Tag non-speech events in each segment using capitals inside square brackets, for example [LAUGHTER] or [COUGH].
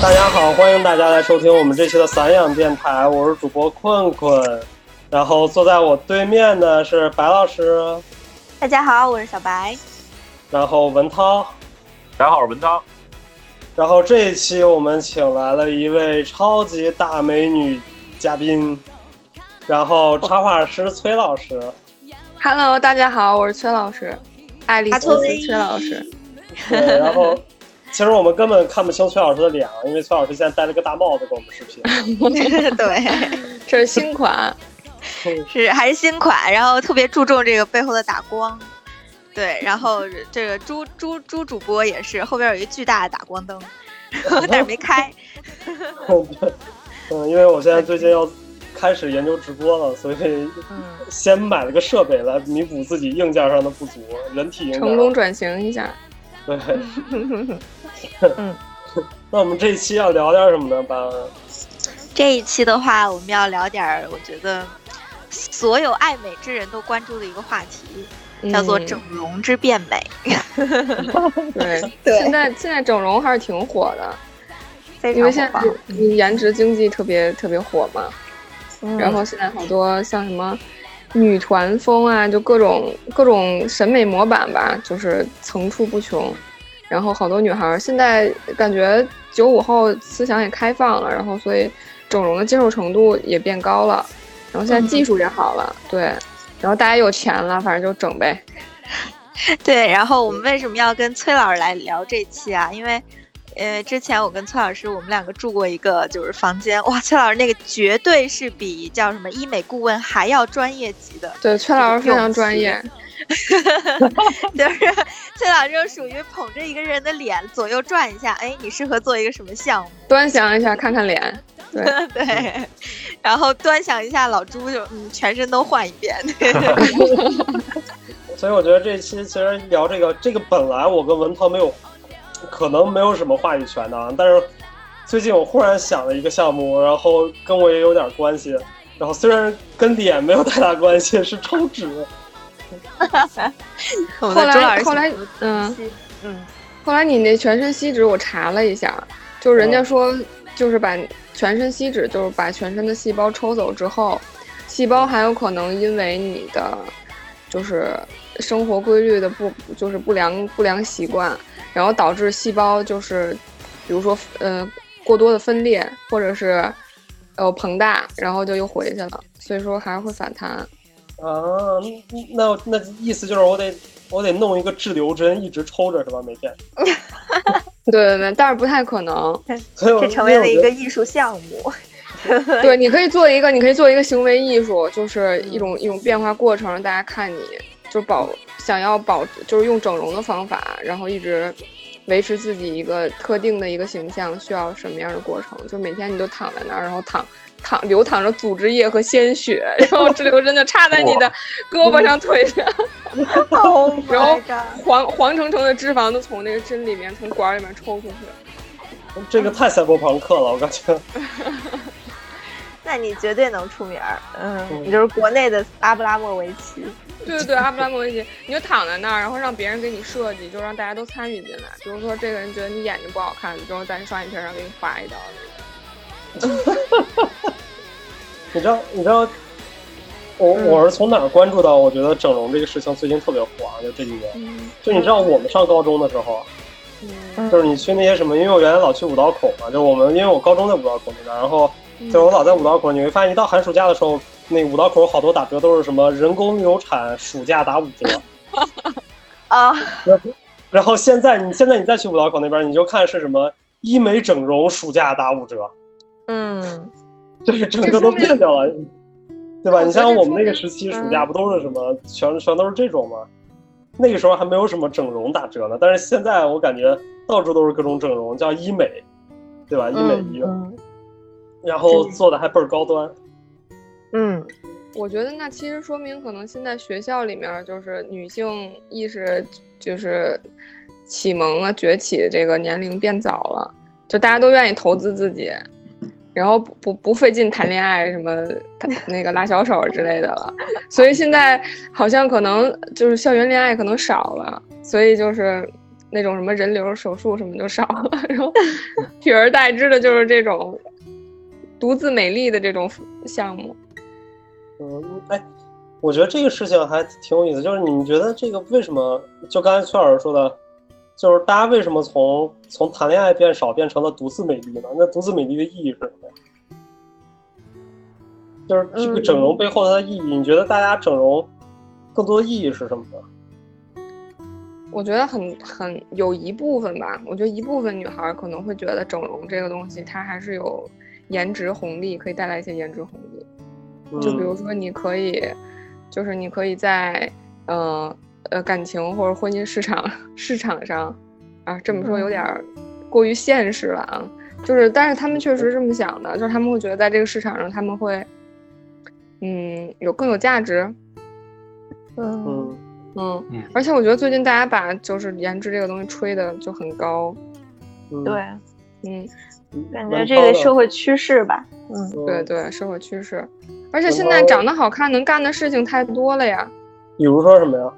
大家好，欢迎大家来收听我们这期的散养电台，我是主播困困，然后坐在我对面的是白老师，大家好，我是小白，然后文涛，大家好，我是文涛，然后这一期我们请来了一位超级大美女嘉宾，然后插画师崔老师，Hello，大家好，我是崔老师，爱丽丝崔老师。[LAUGHS] 对，然后其实我们根本看不清崔老师的脸啊，因为崔老师现在戴了个大帽子跟我们视频。[LAUGHS] 对，这是新款，是还是新款，然后特别注重这个背后的打光。对，然后这个朱朱朱主播也是后边有一巨大的打光灯，但是没开。[LAUGHS] 嗯，因为我现在最近要开始研究直播了，所以嗯，先买了个设备来弥补自己硬件上的不足，人体。成功转型一下。对，[LAUGHS] 嗯，[LAUGHS] 那我们这一期要聊点什么呢？班这一期的话，我们要聊点儿，我觉得所有爱美之人都关注的一个话题，叫做嗯整容之变美。[LAUGHS] 对，对现在现在整容还是挺火的，非因为现在颜值经济特别特别火嘛。嗯然后现在好多像什么女团风啊，就各种各种审美模板吧，就是层出不穷。然后好多女孩儿现在感觉九五后思想也开放了，然后所以整容的接受程度也变高了，然后现在技术也好了，对，然后大家有钱了，反正就整呗。[LAUGHS] 对，然后我们为什么要跟崔老师来聊这期啊？因为，呃，之前我跟崔老师我们两个住过一个就是房间，哇，崔老师那个绝对是比叫什么医美顾问还要专业级的，对，崔老师非常专业，[LAUGHS] 就是崔老师就属于捧着一个人的脸左右转一下，哎，你适合做一个什么项目？[LAUGHS] 端详一下，看看脸。对，[LAUGHS] 对，然后端详一下老朱就嗯，全身都换一遍。所以我觉得这期其实聊这个，这个本来我跟文涛没有，可能没有什么话语权的啊，但是最近我忽然想了一个项目，然后跟我也有点关系，然后虽然跟脸没有太大关系，是抽脂。后后来后来，嗯。嗯，后来你那全身吸脂，我查了一下，就人家说，就是把全身吸脂，就是把全身的细胞抽走之后，细胞还有可能因为你的就是生活规律的不就是不良不良习惯，然后导致细胞就是比如说呃过多的分裂或者是呃膨大，然后就又回去了，所以说还是会反弹。啊，那那意思就是我得我得弄一个滞留针，一直抽着是吧？每天。[LAUGHS] 对对对，但是不太可能。[LAUGHS] 这成为了一个艺术项目。对，你可以做一个，你可以做一个行为艺术，就是一种一种变化过程，让大家看你，就保想要保，就是用整容的方法，然后一直维持自己一个特定的一个形象，需要什么样的过程？就每天你都躺在那儿，然后躺躺流淌着组织液和鲜血，然后滞留针的插在你的胳膊上、腿上，[LAUGHS] Oh 然后黄黄澄澄的脂肪都从那个针里面、从管里面抽出去。这个太赛博朋克了，我感觉。[LAUGHS] 那你绝对能出名儿，嗯，嗯你就是国内的阿布拉莫维奇。对对对，阿布拉莫维奇，你就躺在那儿，然后让别人给你设计，就让大家都参与进来。比如说，这个人觉得你眼睛不好看，之后在你双眼皮上给你划一刀 [LAUGHS] 你知道，你知道，我嗯我是从哪儿关注到？我觉得整容这个事情最近特别火啊，就这几年。就你知道，我们上高中的时候，嗯就是你去那些什么，因为我原来老去五道口嘛，就我们因为我高中在五道口那边，然后嗯就是我老在五道口，你会发现一到寒暑假的时候，那五道口好多打折都是什么人工流产暑假打五折。[LAUGHS] 啊，[LAUGHS] 然后现在你现在你再去五道口那边，你就看是什么医美整容暑假打五折，嗯，就是整个都变掉了，对吧？你像我们那个时期暑假嗯不都是什么全全都是这种吗？那个时候还没有什么整容打折呢，但是现在我感觉到处都是各种整容，叫医美，对吧？医美医院，嗯然后做的还倍儿高端。嗯我觉得那其实说明可能现在学校里面就是女性意识就是启蒙啊崛起这个年龄变早了，就大家都愿意投资自己，然后不不费劲谈恋爱什么那个拉小手之类的了，所以现在好像可能就是校园恋爱可能少了，所以就是那种什么人流手术什么就少了，[LAUGHS] 然后取而代之的就是这种独自美丽的这种项目。嗯，哎，我觉得这个事情还挺有意思，就是你们觉得这个为什么？就刚才崔老师说的，就是大家为什么从从谈恋爱变少变成了独自美丽呢？那独自美丽的意义是什么？就是这个整容背后它的意义，你觉得大家整容更多的意义是什么呢？我觉得很很有一部分吧，我觉得一部分女孩可能会觉得整容这个东西，它还是有颜值红利，可以带来一些颜值红利。就比如说，你可以，就是你可以在，呃呃感情或者婚姻市场市场上，啊这么说有点过于现实了啊。就是，但是他们确实这么想的，就是他们会觉得在这个市场上他们会。嗯，有更有价值。嗯嗯嗯，而且我觉得最近大家把就是颜值这个东西吹的就很高。对，嗯，感觉这个社会趋势吧。嗯，对对，社会趋势。而且现在长得好看能干的事情太多了呀。比如说什么呀？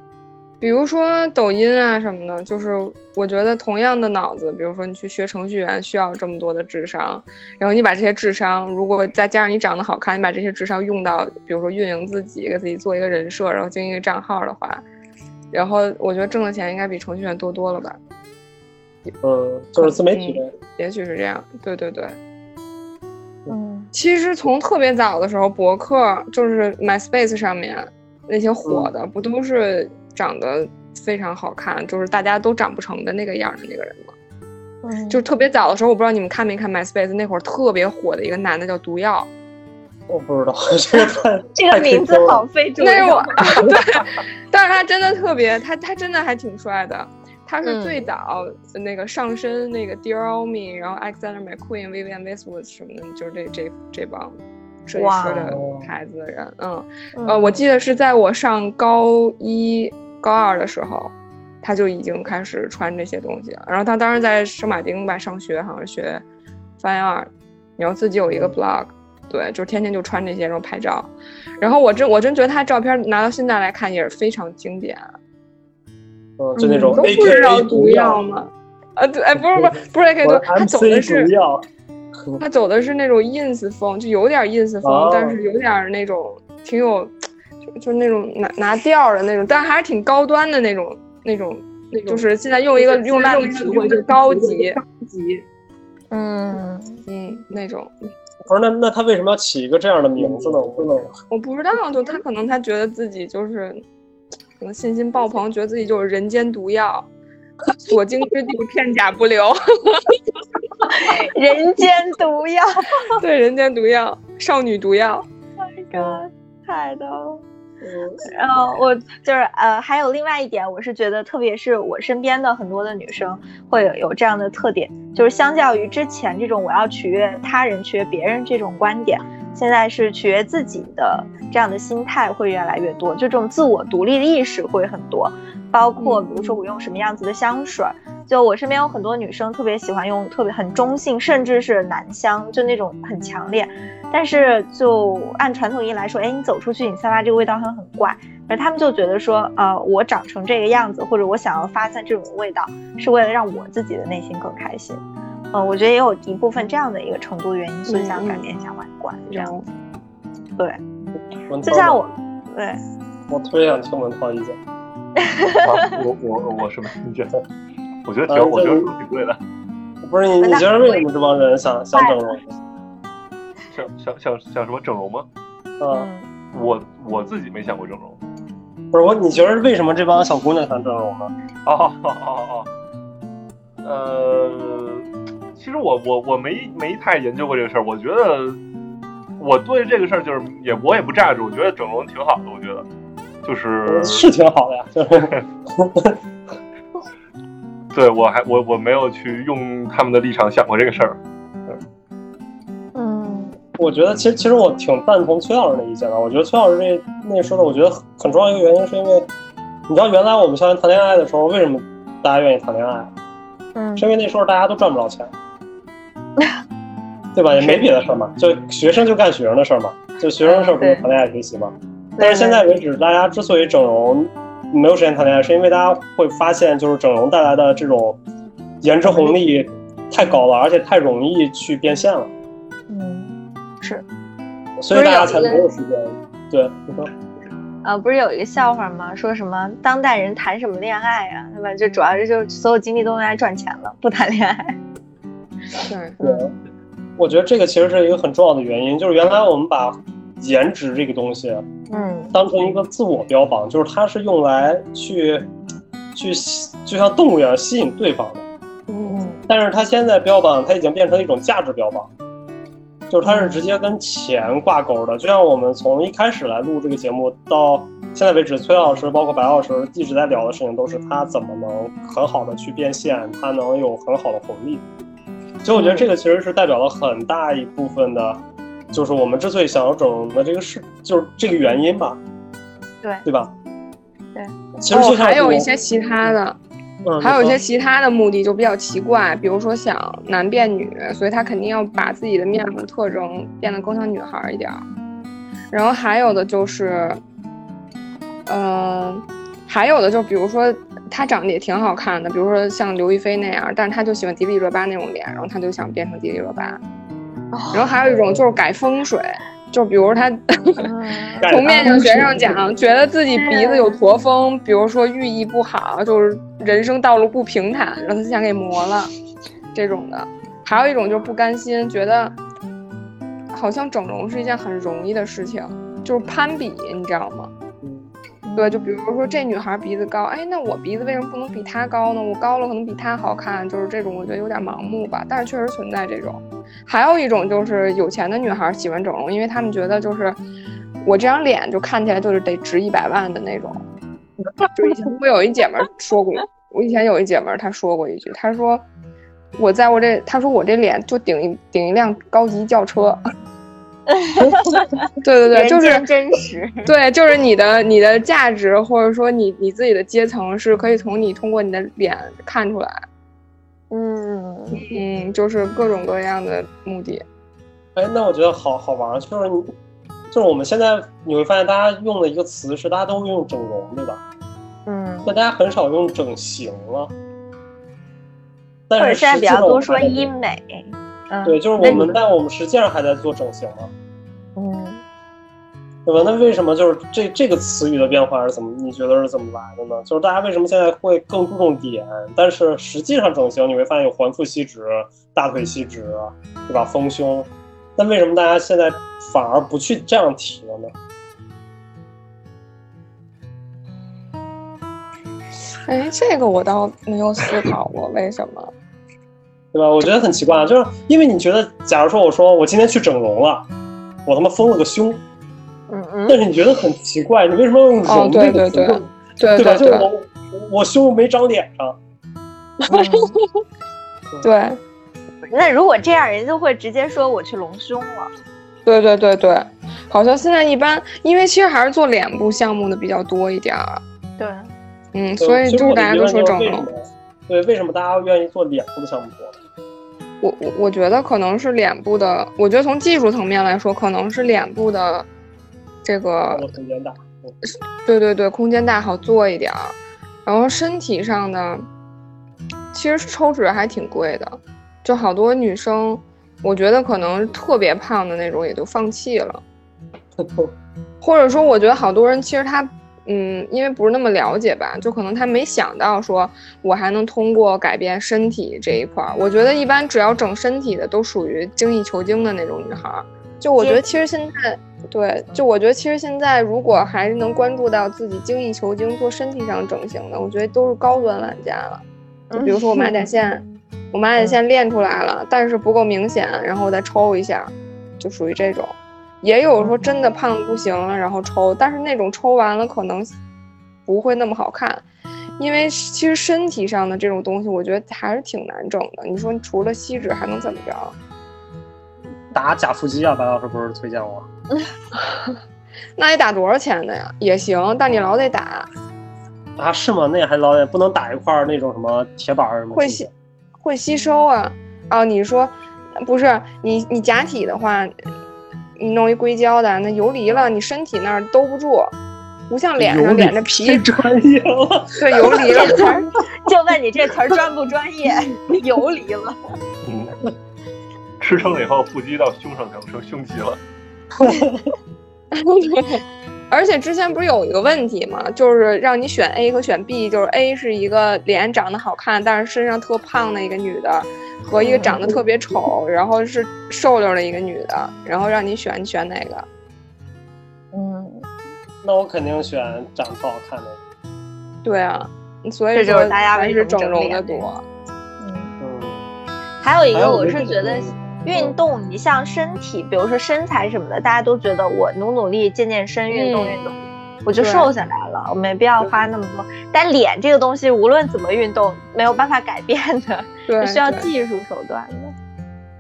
比如说抖音啊什么的，就是我觉得同样的脑子，比如说你去学程序员需要这么多的智商，然后你把这些智商，如果再加上你长得好看，你把这些智商用到，比如说运营自己，给自己做一个人设，然后经营一个账号的话，然后我觉得挣的钱应该比程序员多多了吧？嗯，就是自媒体，也许是这样。对对对。嗯，其实从特别早的时候，博客就是 MySpace 上面那些火的，不都是？长得非常好看，就是大家都长不成的那个样的那个人嘛。嗯，就特别早的时候，我不知道你们看没看 MySpace 那会儿特别火的一个男的叫毒药。我不知道 [LAUGHS] 这个 [LAUGHS] 这个名字好非主流。那是我，[LAUGHS] 对，但是他真的特别，他他真的还挺帅的。他是最早那个上身那个 Dear All Me，然后 Alexander McQueen、Vivienne Westwood 什么的，就是这这这帮。设计师的牌子的人，嗯，呃，我记得是在我上高一、高二的时候，他就已经开始穿这些东西了。然后他当时在圣马丁吧上学，好像是学 fine art，然后自己有一个 blog，对，就是天天就穿这些然后拍照。然后我真我真觉得他照片拿到现在来看也是非常经典。嗯，就那种都不知道毒药吗？啊，对，哎，不是不是不是 AK 毒，他走的是。他走的是那种 ins 风，就有点 ins 风，但是有点那种挺有，就就那种拿拿调的那种，但还是挺高端的那种那种那种，就是现在用一个用烂的词汇，就高级高级，嗯嗯那种。不是那那他为什么要起一个这样的名字呢？我不能，我不知道，就他可能他觉得自己就是可能信心爆棚，觉得自己就是人间毒药。所经之地，片甲不留。[LAUGHS] [LAUGHS] 人间毒药，[LAUGHS] 对，人间毒药，少女毒药。My God，太逗了。然后我就是呃，还有另外一点，我是觉得，特别是我身边的很多的女生会有有这样的特点，就是相较于之前这种我要取悦他人、取悦别人这种观点，现在是取悦自己的这样的心态会越来越多，就这种自我独立的意识会很多。包括比如说我用什么样子的香水，就我身边有很多女生特别喜欢用特别很中性，甚至是男香，就那种很强烈。但是就按传统意义来说，哎，你走出去你散发这个味道很很怪。而他们就觉得说，呃，我长成这个样子，或者我想要发散这种味道，是为了让我自己的内心更开心。嗯，我觉得也有一部分这样的一个程度原因，所以想改变一下外观这样子。对，就像我，对，我特别想听文涛意见。我我我是吗？你觉得？我觉得挺，我觉得说挺对的。不是你，你觉得为什么这帮人想想整容？想想想想什么整容吗？嗯，我我自己没想过整容。不是我，你觉得为什么这帮小姑娘想整容呢？哦哦哦哦。呃，其实我我我没没太研究过这个事儿。我觉得我对这个事儿就是也我也不榨着，我觉得整容挺好的。我觉得。就是是挺好的呀，就是，[LAUGHS] 对我还我我没有去用他们的立场想过这个事儿。嗯，我觉得其实其实我挺赞同崔老师的意见的。我觉得崔老师这那说的，我觉得很重要一个原因是因为，你知道原来我们校园谈恋爱的时候，为什么大家愿意谈恋爱？嗯，是因为那时候大家都赚不着钱，对吧？也没别的事儿嘛，就学生就干学生的事儿嘛，就学生的事儿不是谈恋爱学习嘛？但是现在为止，大家之所以整容，没有时间谈恋爱，是因为大家会发现，就是整容带来的这种颜值红利太高了，而且太容易去变现了，嗯，是，所以大家才没有时间。对，你说。呃，不是有一个笑话吗？说什么当代人谈什么恋爱啊，对吧？就主要是就所有精力都用来赚钱了，不谈恋爱。是，对，我觉得这个其实是一个很重要的原因，就是原来我们把颜值这个东西，嗯，当成一个自我标榜，就是它是用来去去就像动物一样吸引对方的，嗯但是它现在标榜，它已经变成一种价值标榜。就是它是直接跟钱挂钩的，就像我们从一开始来录这个节目到现在为止，崔老师包括白老师一直在聊的事情，都是他怎么能很好的去变现，他能有很好的红利。所以我觉得这个其实是代表了很大一部分的，就是我们之所以想要整容的这个事，就是这个原因吧，对对吧？对，其实就像哦还有一些其他的，嗯，还有一些其他的目的就比较奇怪，比如说想男变女，所以他肯定要把自己的面部特征变得更像女孩儿一点儿。然后还有的就是，嗯、还有的就比如说他长得也挺好看的，比如说像刘亦菲那样，但是他就喜欢迪丽热巴那种脸，然后他就想变成迪丽热巴。然后还有一种就是改风水，就比如他 [LAUGHS] 改从面相学上讲，觉得自己鼻子有驼峰，比如说寓意不好，就是人生道路不平坦，然后他想给磨了，这种的。还有一种就是不甘心，觉得好像整容是一件很容易的事情，就是攀比，你知道吗？对，就比如说这女孩鼻子高，哎，那我鼻子为什么不能比她高呢？我高了可能比她好看，就是这种，我觉得有点盲目吧。但是确实存在这种。还有一种就是有钱的女孩喜欢整容，因为她们觉得就是我这张脸就看起来就是得值一百万的那种。就以前我有一姐们说过，我以前有一姐们她说过一句，她说我在我这，她说我这脸就顶一顶一辆高级轿车。对 [LAUGHS] 对对，就是真实。[LAUGHS] 对，就是你的你的价值，或者说你你自己的阶层，是可以从你通过你的脸看出来。嗯，嗯，就是各种各样的目的。哎，那我觉得好好玩儿，就是你，就是我们现在你会发现，大家用的一个词是大家都用整容，对吧？嗯，那大家很少用整形了。或但是者现在比较多说医美。嗯，对，就是，我们但我们实际上还在做整形嘛，嗯，对吧？那为什么就是这这个词语的变化是怎么？你觉得是怎么来的呢？就是大家为什么现在会更注重脸，但是实际上整形你会发现有环腹吸脂、大腿吸脂，对吧？丰胸，那为什么大家现在反而不去这样提了呢？哎，这个我倒没有思考过，为什么？对吧？我觉得很奇怪，就是因为你觉得，假如说我说我今天去整容了，我他妈丰了个胸，嗯嗯，但是你觉得很奇怪，你为什么要用哦容这个词？对对对对对吧？就是对对我我胸没长脸上，[LAUGHS] 对那如果这样，人就会直接说我去隆胸了。对对对对，好像现在一般，因为其实还是做脸部项目的比较多一点儿。对，嗯，所以就是大家都说整容。对，为什么大家愿意做脸部的项目多？我我我觉得可能是脸部的，我觉得从技术层面来说，可能是脸部的这个空间大。嗯对对对，空间大好做一点儿。然后身体上的，其实抽脂还挺贵的，就好多女生，我觉得可能特别胖的那种也就放弃了，[LAUGHS] 或者说我觉得好多人其实他。嗯，因为不是那么了解吧，就可能他没想到说，我还能通过改变身体这一块儿。我觉得一般只要整身体的，都属于精益求精的那种女孩儿。就我觉得其实现在，对，就我觉得其实现在如果还是能关注到自己精益求精做身体上整形的，我觉得都是高端玩家了。就比如说我马甲线，[LAUGHS] 我马甲线练出来了，但是不够明显，然后我再抽一下，就属于这种。也有说真的胖的不行了，然后抽，但是那种抽完了可能不会那么好看，因为其实身体上的这种东西，我觉得还是挺难整的。你说除了吸脂还能怎么着？打假腹肌啊，白老师不是推荐我？[LAUGHS] 那得打多少钱的呀？也行，但你老得打，啊，是吗？那还老远不能打一块儿那种什么铁板儿什么会吸会吸收啊。哦，你说不是你你假体的话，你弄一硅胶的，那游离了，你身体那儿兜不住。不像脸上脸的皮专业了。对游离这词了。儿就问你这词儿专不专业？游离了。嗯，吃撑了以后，腹肌到胸上就成胸肌了。[LAUGHS] 而且之前不是有一个问题吗？就是让你选 A 和选 B，就是 A 是一个脸长得好看，但是身上特胖的一个女的，和一个长得特别丑，然后是瘦溜的一个女的，然后让你选，你选哪个？嗯，那我肯定选长得不好看的。对啊，所以这就是说大家为还是整容的多。嗯。嗯，还有一个，我是觉得运动，你像身体，比如说身材什么的，大家都觉得我努努力、健健身、运动嗯运动，我就瘦下来了，我没必要花那么多。但脸这个东西，无论怎么运动，没有办法改变的，对，是需要技术手段的。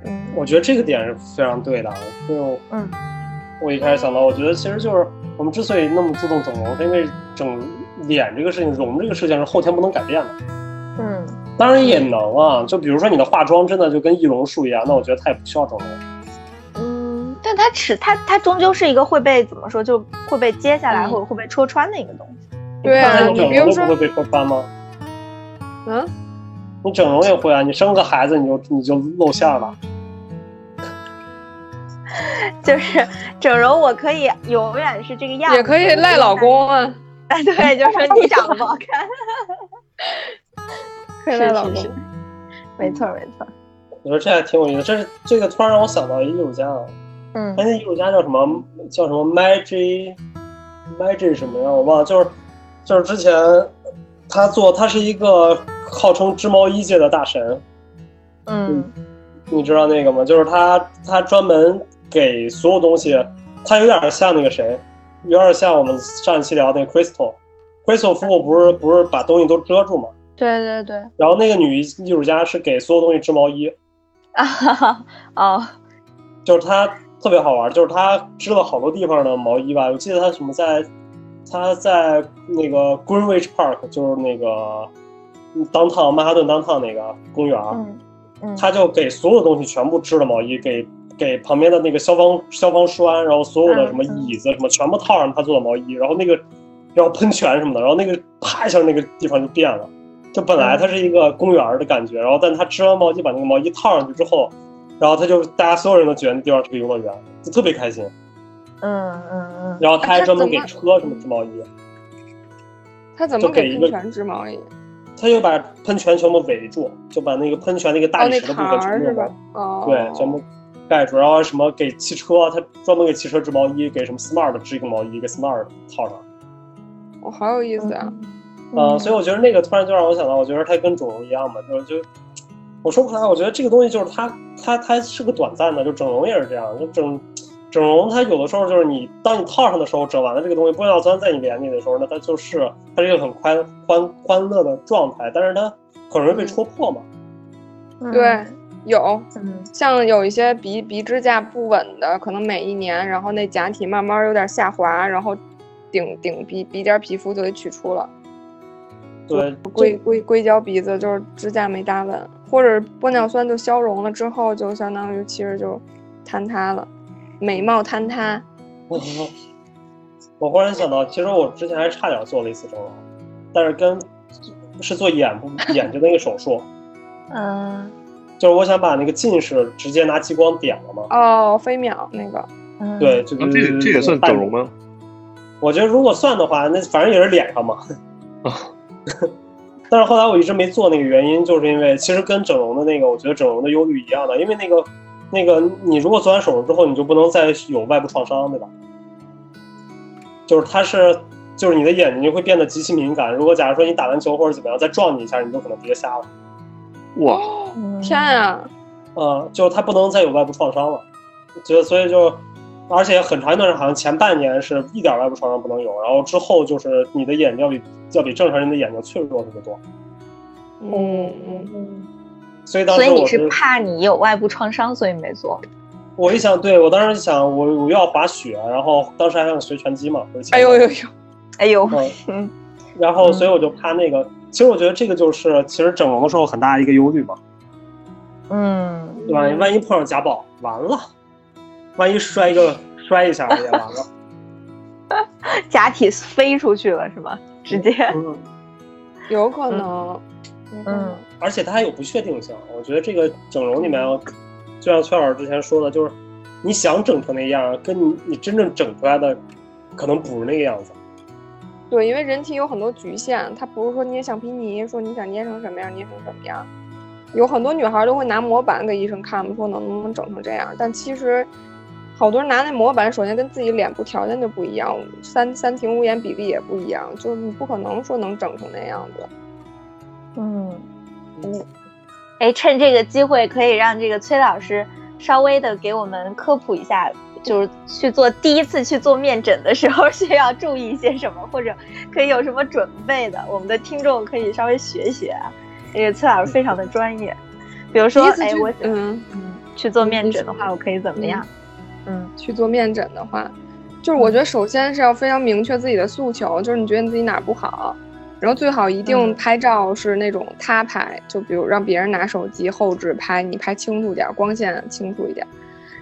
嗯我觉得这个点是非常对的。就嗯我一开始想到，我觉得其实就是我们之所以那么注重整容，是因为整脸这个事情、容这个事情是后天不能改变的。嗯当然也能啊，就比如说你的化妆真的就跟易容术一样，那我觉得它也不需要整容。嗯，但它尺它它终究是一个会被怎么说，就会被揭下来嗯或者会被戳穿的一个东西。对你整你比如说容不会被戳穿吗？嗯，你整容也会啊，你生个孩子你就你就露馅了。[LAUGHS] 就是整容，我可以永远是这个样子，也可以赖老。公啊，[LAUGHS] 对，就说你长得不好看。[LAUGHS] 可以赖老公是。是是没错没错。我觉得这还挺有意思。这是这个突然让我想到一个艺术家啊，嗯他那艺术家叫什么？叫什么 Magic Magic 什么呀？我忘了。就是就是之前他做，他是一个号称织毛衣界的大神，嗯你知道那个吗？就是他他专门给所有东西，他有点像那个谁，有点像我们上一期聊那个 Crystal。Crystal 夫妇不是不是把东西都遮住吗？对对对。然后那个女艺术家是给所有东西织毛衣，啊哈哈哦就是她特别好玩，就是他织了好多地方的毛衣吧。我记得他什么在，他在那个 Greenwich Park，就是那个当趟曼哈顿当趟那个公园，嗯嗯。她就给所有东西全部织了毛衣，给给旁边的那个消防消防栓，然后所有的什么椅子什么全部套上他做的毛衣，然后那个然后喷泉什么的，然后那个啪一下那个地方就变了。就本来它是一个公园的感觉，然后但他织完毛衣把那个毛衣套上去之后，然后他就大家所有人都觉得那地方是个游乐园，就特别开心。嗯嗯嗯。然后他还专门给车什么织毛衣，他怎么就给一个给喷泉织毛衣？他就把喷泉全部围住，就把那个喷泉那个大理石的部分全部对，全部盖住。然后什么给汽车，他专门给汽车织毛衣，给什么 Smart 织一个毛衣，给 Smart 套上。哦，好有意思啊！嗯，所以我觉得那个突然就让我想到，我觉得它跟种容一样嘛，就是就我说不出来，我觉得这个东西就是它它它是个短暂的，就整容也是这样，就整整容它有的时候就是你当你套上的时候，整完了这个东西玻尿酸在你脸里的时候，那它就是它是一个很宽欢欢乐的状态，但是它很容易被戳破嘛。嗯对，有嗯像有一些鼻鼻支架不稳的，可能每一年，然后那假体慢慢有点下滑，然后顶顶鼻鼻尖皮肤就得取出了。对，硅硅硅胶鼻子就是支架没搭稳，或者玻尿酸就消融了之后，就相当于其实就坍塌了，美貌坍塌。我我忽然想到，其实我之前还差点做了一次整容，但是跟是做眼部眼睛那个手术，[LAUGHS] 嗯就是我想把那个近视直接拿激光点了嘛。哦，飞秒那个，嗯，对，就啊，这个这也算整容吗？我觉得如果算的话，那反正也是脸上嘛。[LAUGHS] 啊但是后来我一直没做那个原因，就是因为其实跟整容的那个，我觉得整容的忧虑一样的，因为那个那个你如果做完手术之后，你就不能再有外部创伤，对吧？就是它是就是你的眼睛就会变得极其敏感。如果假如说你打篮球或者怎么样，再撞你一下，你就可能直接瞎了。哇，嗯天啊！呃，就是它不能再有外部创伤了，就所以就，而且很长一段时间，好像前半年是一点外部创伤不能有，然后之后就是你的眼睛要比要比正常人的眼睛脆弱特别多，嗯嗯，嗯，所以当时所以你是是怕你有外部创伤，所以没做。我一想，对我当时想我我又要滑雪，然后当时还想学拳击嘛，哎呦呦呦，哎呦，嗯，嗯然后所以我就怕那个，其实我觉得这个就是其实整容的时候很大一个忧虑嘛，嗯。对吧？万一碰上贾宝，完了，万一摔一个摔一下也完了。[LAUGHS] 假体飞出去了是吗？直接，嗯，有可能，嗯，而且它还有不确定性。我觉得这个整容里面，就像崔老师之前说的，就是你想整成那样，跟你你真正整出来的可能不是那个样子。对，因为人体有很多局限，它不是说捏橡皮泥，说你想捏成什么样捏成什么样。有很多女孩都会拿模板给医生看，说能不能整成这样，但其实好多人拿那模板，首先跟自己脸部条件就不一样，三三庭五眼比例也不一样，就是你不可能说能整成那样子。嗯，嗯，哎，趁这个机会可以让这个崔老师稍微的给我们科普一下，就是去做第一次去做面诊的时候需要注意一些什么，或者可以有什么准备的，我们的听众可以稍微学学啊。这个崔老师非常的专业，比如说，哎，我嗯嗯去做面诊的话，我可以怎么样？嗯，去做面诊的话，就是我觉得首先是要非常明确自己的诉求，就是你觉得你自己哪不好，然后最好一定拍照是那种他拍，就比如让别人拿手机后置拍，你拍清楚点，光线清楚一点，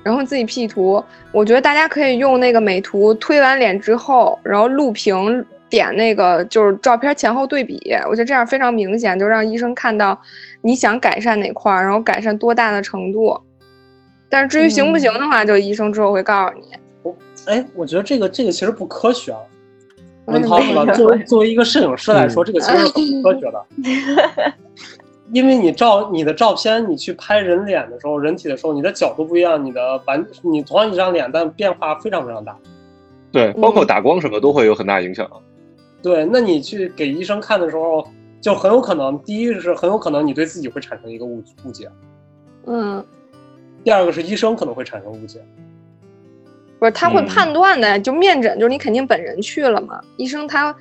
然后自己 P 图。我觉得大家可以用那个美图推完脸之后，然后录屏。点那个就是照片前后对比，我觉得这样非常明显，就让医生看到你想改善哪块儿，然后改善多大的程度。但是至于行不行的话，就医生之后会告诉你。我哎，我觉得这个这个其实不科学啊。[LAUGHS] 文涛是吧？作为作为一个摄影师来说，这个其实是不科学的。因为你照你的照片，你去拍人脸的时候，人体的时候，你的角度不一样，你的完你同样一张脸，但变化非常非常大。对，包括打光什么都会有很大影响。对，那你去给医生看的时候，就很有可能，第一是很有可能你对自己会产生一个误误解，嗯，第二个是医生可能会产生误解，不是他会判断的，就面诊就是你肯定本人去了嘛，医生他，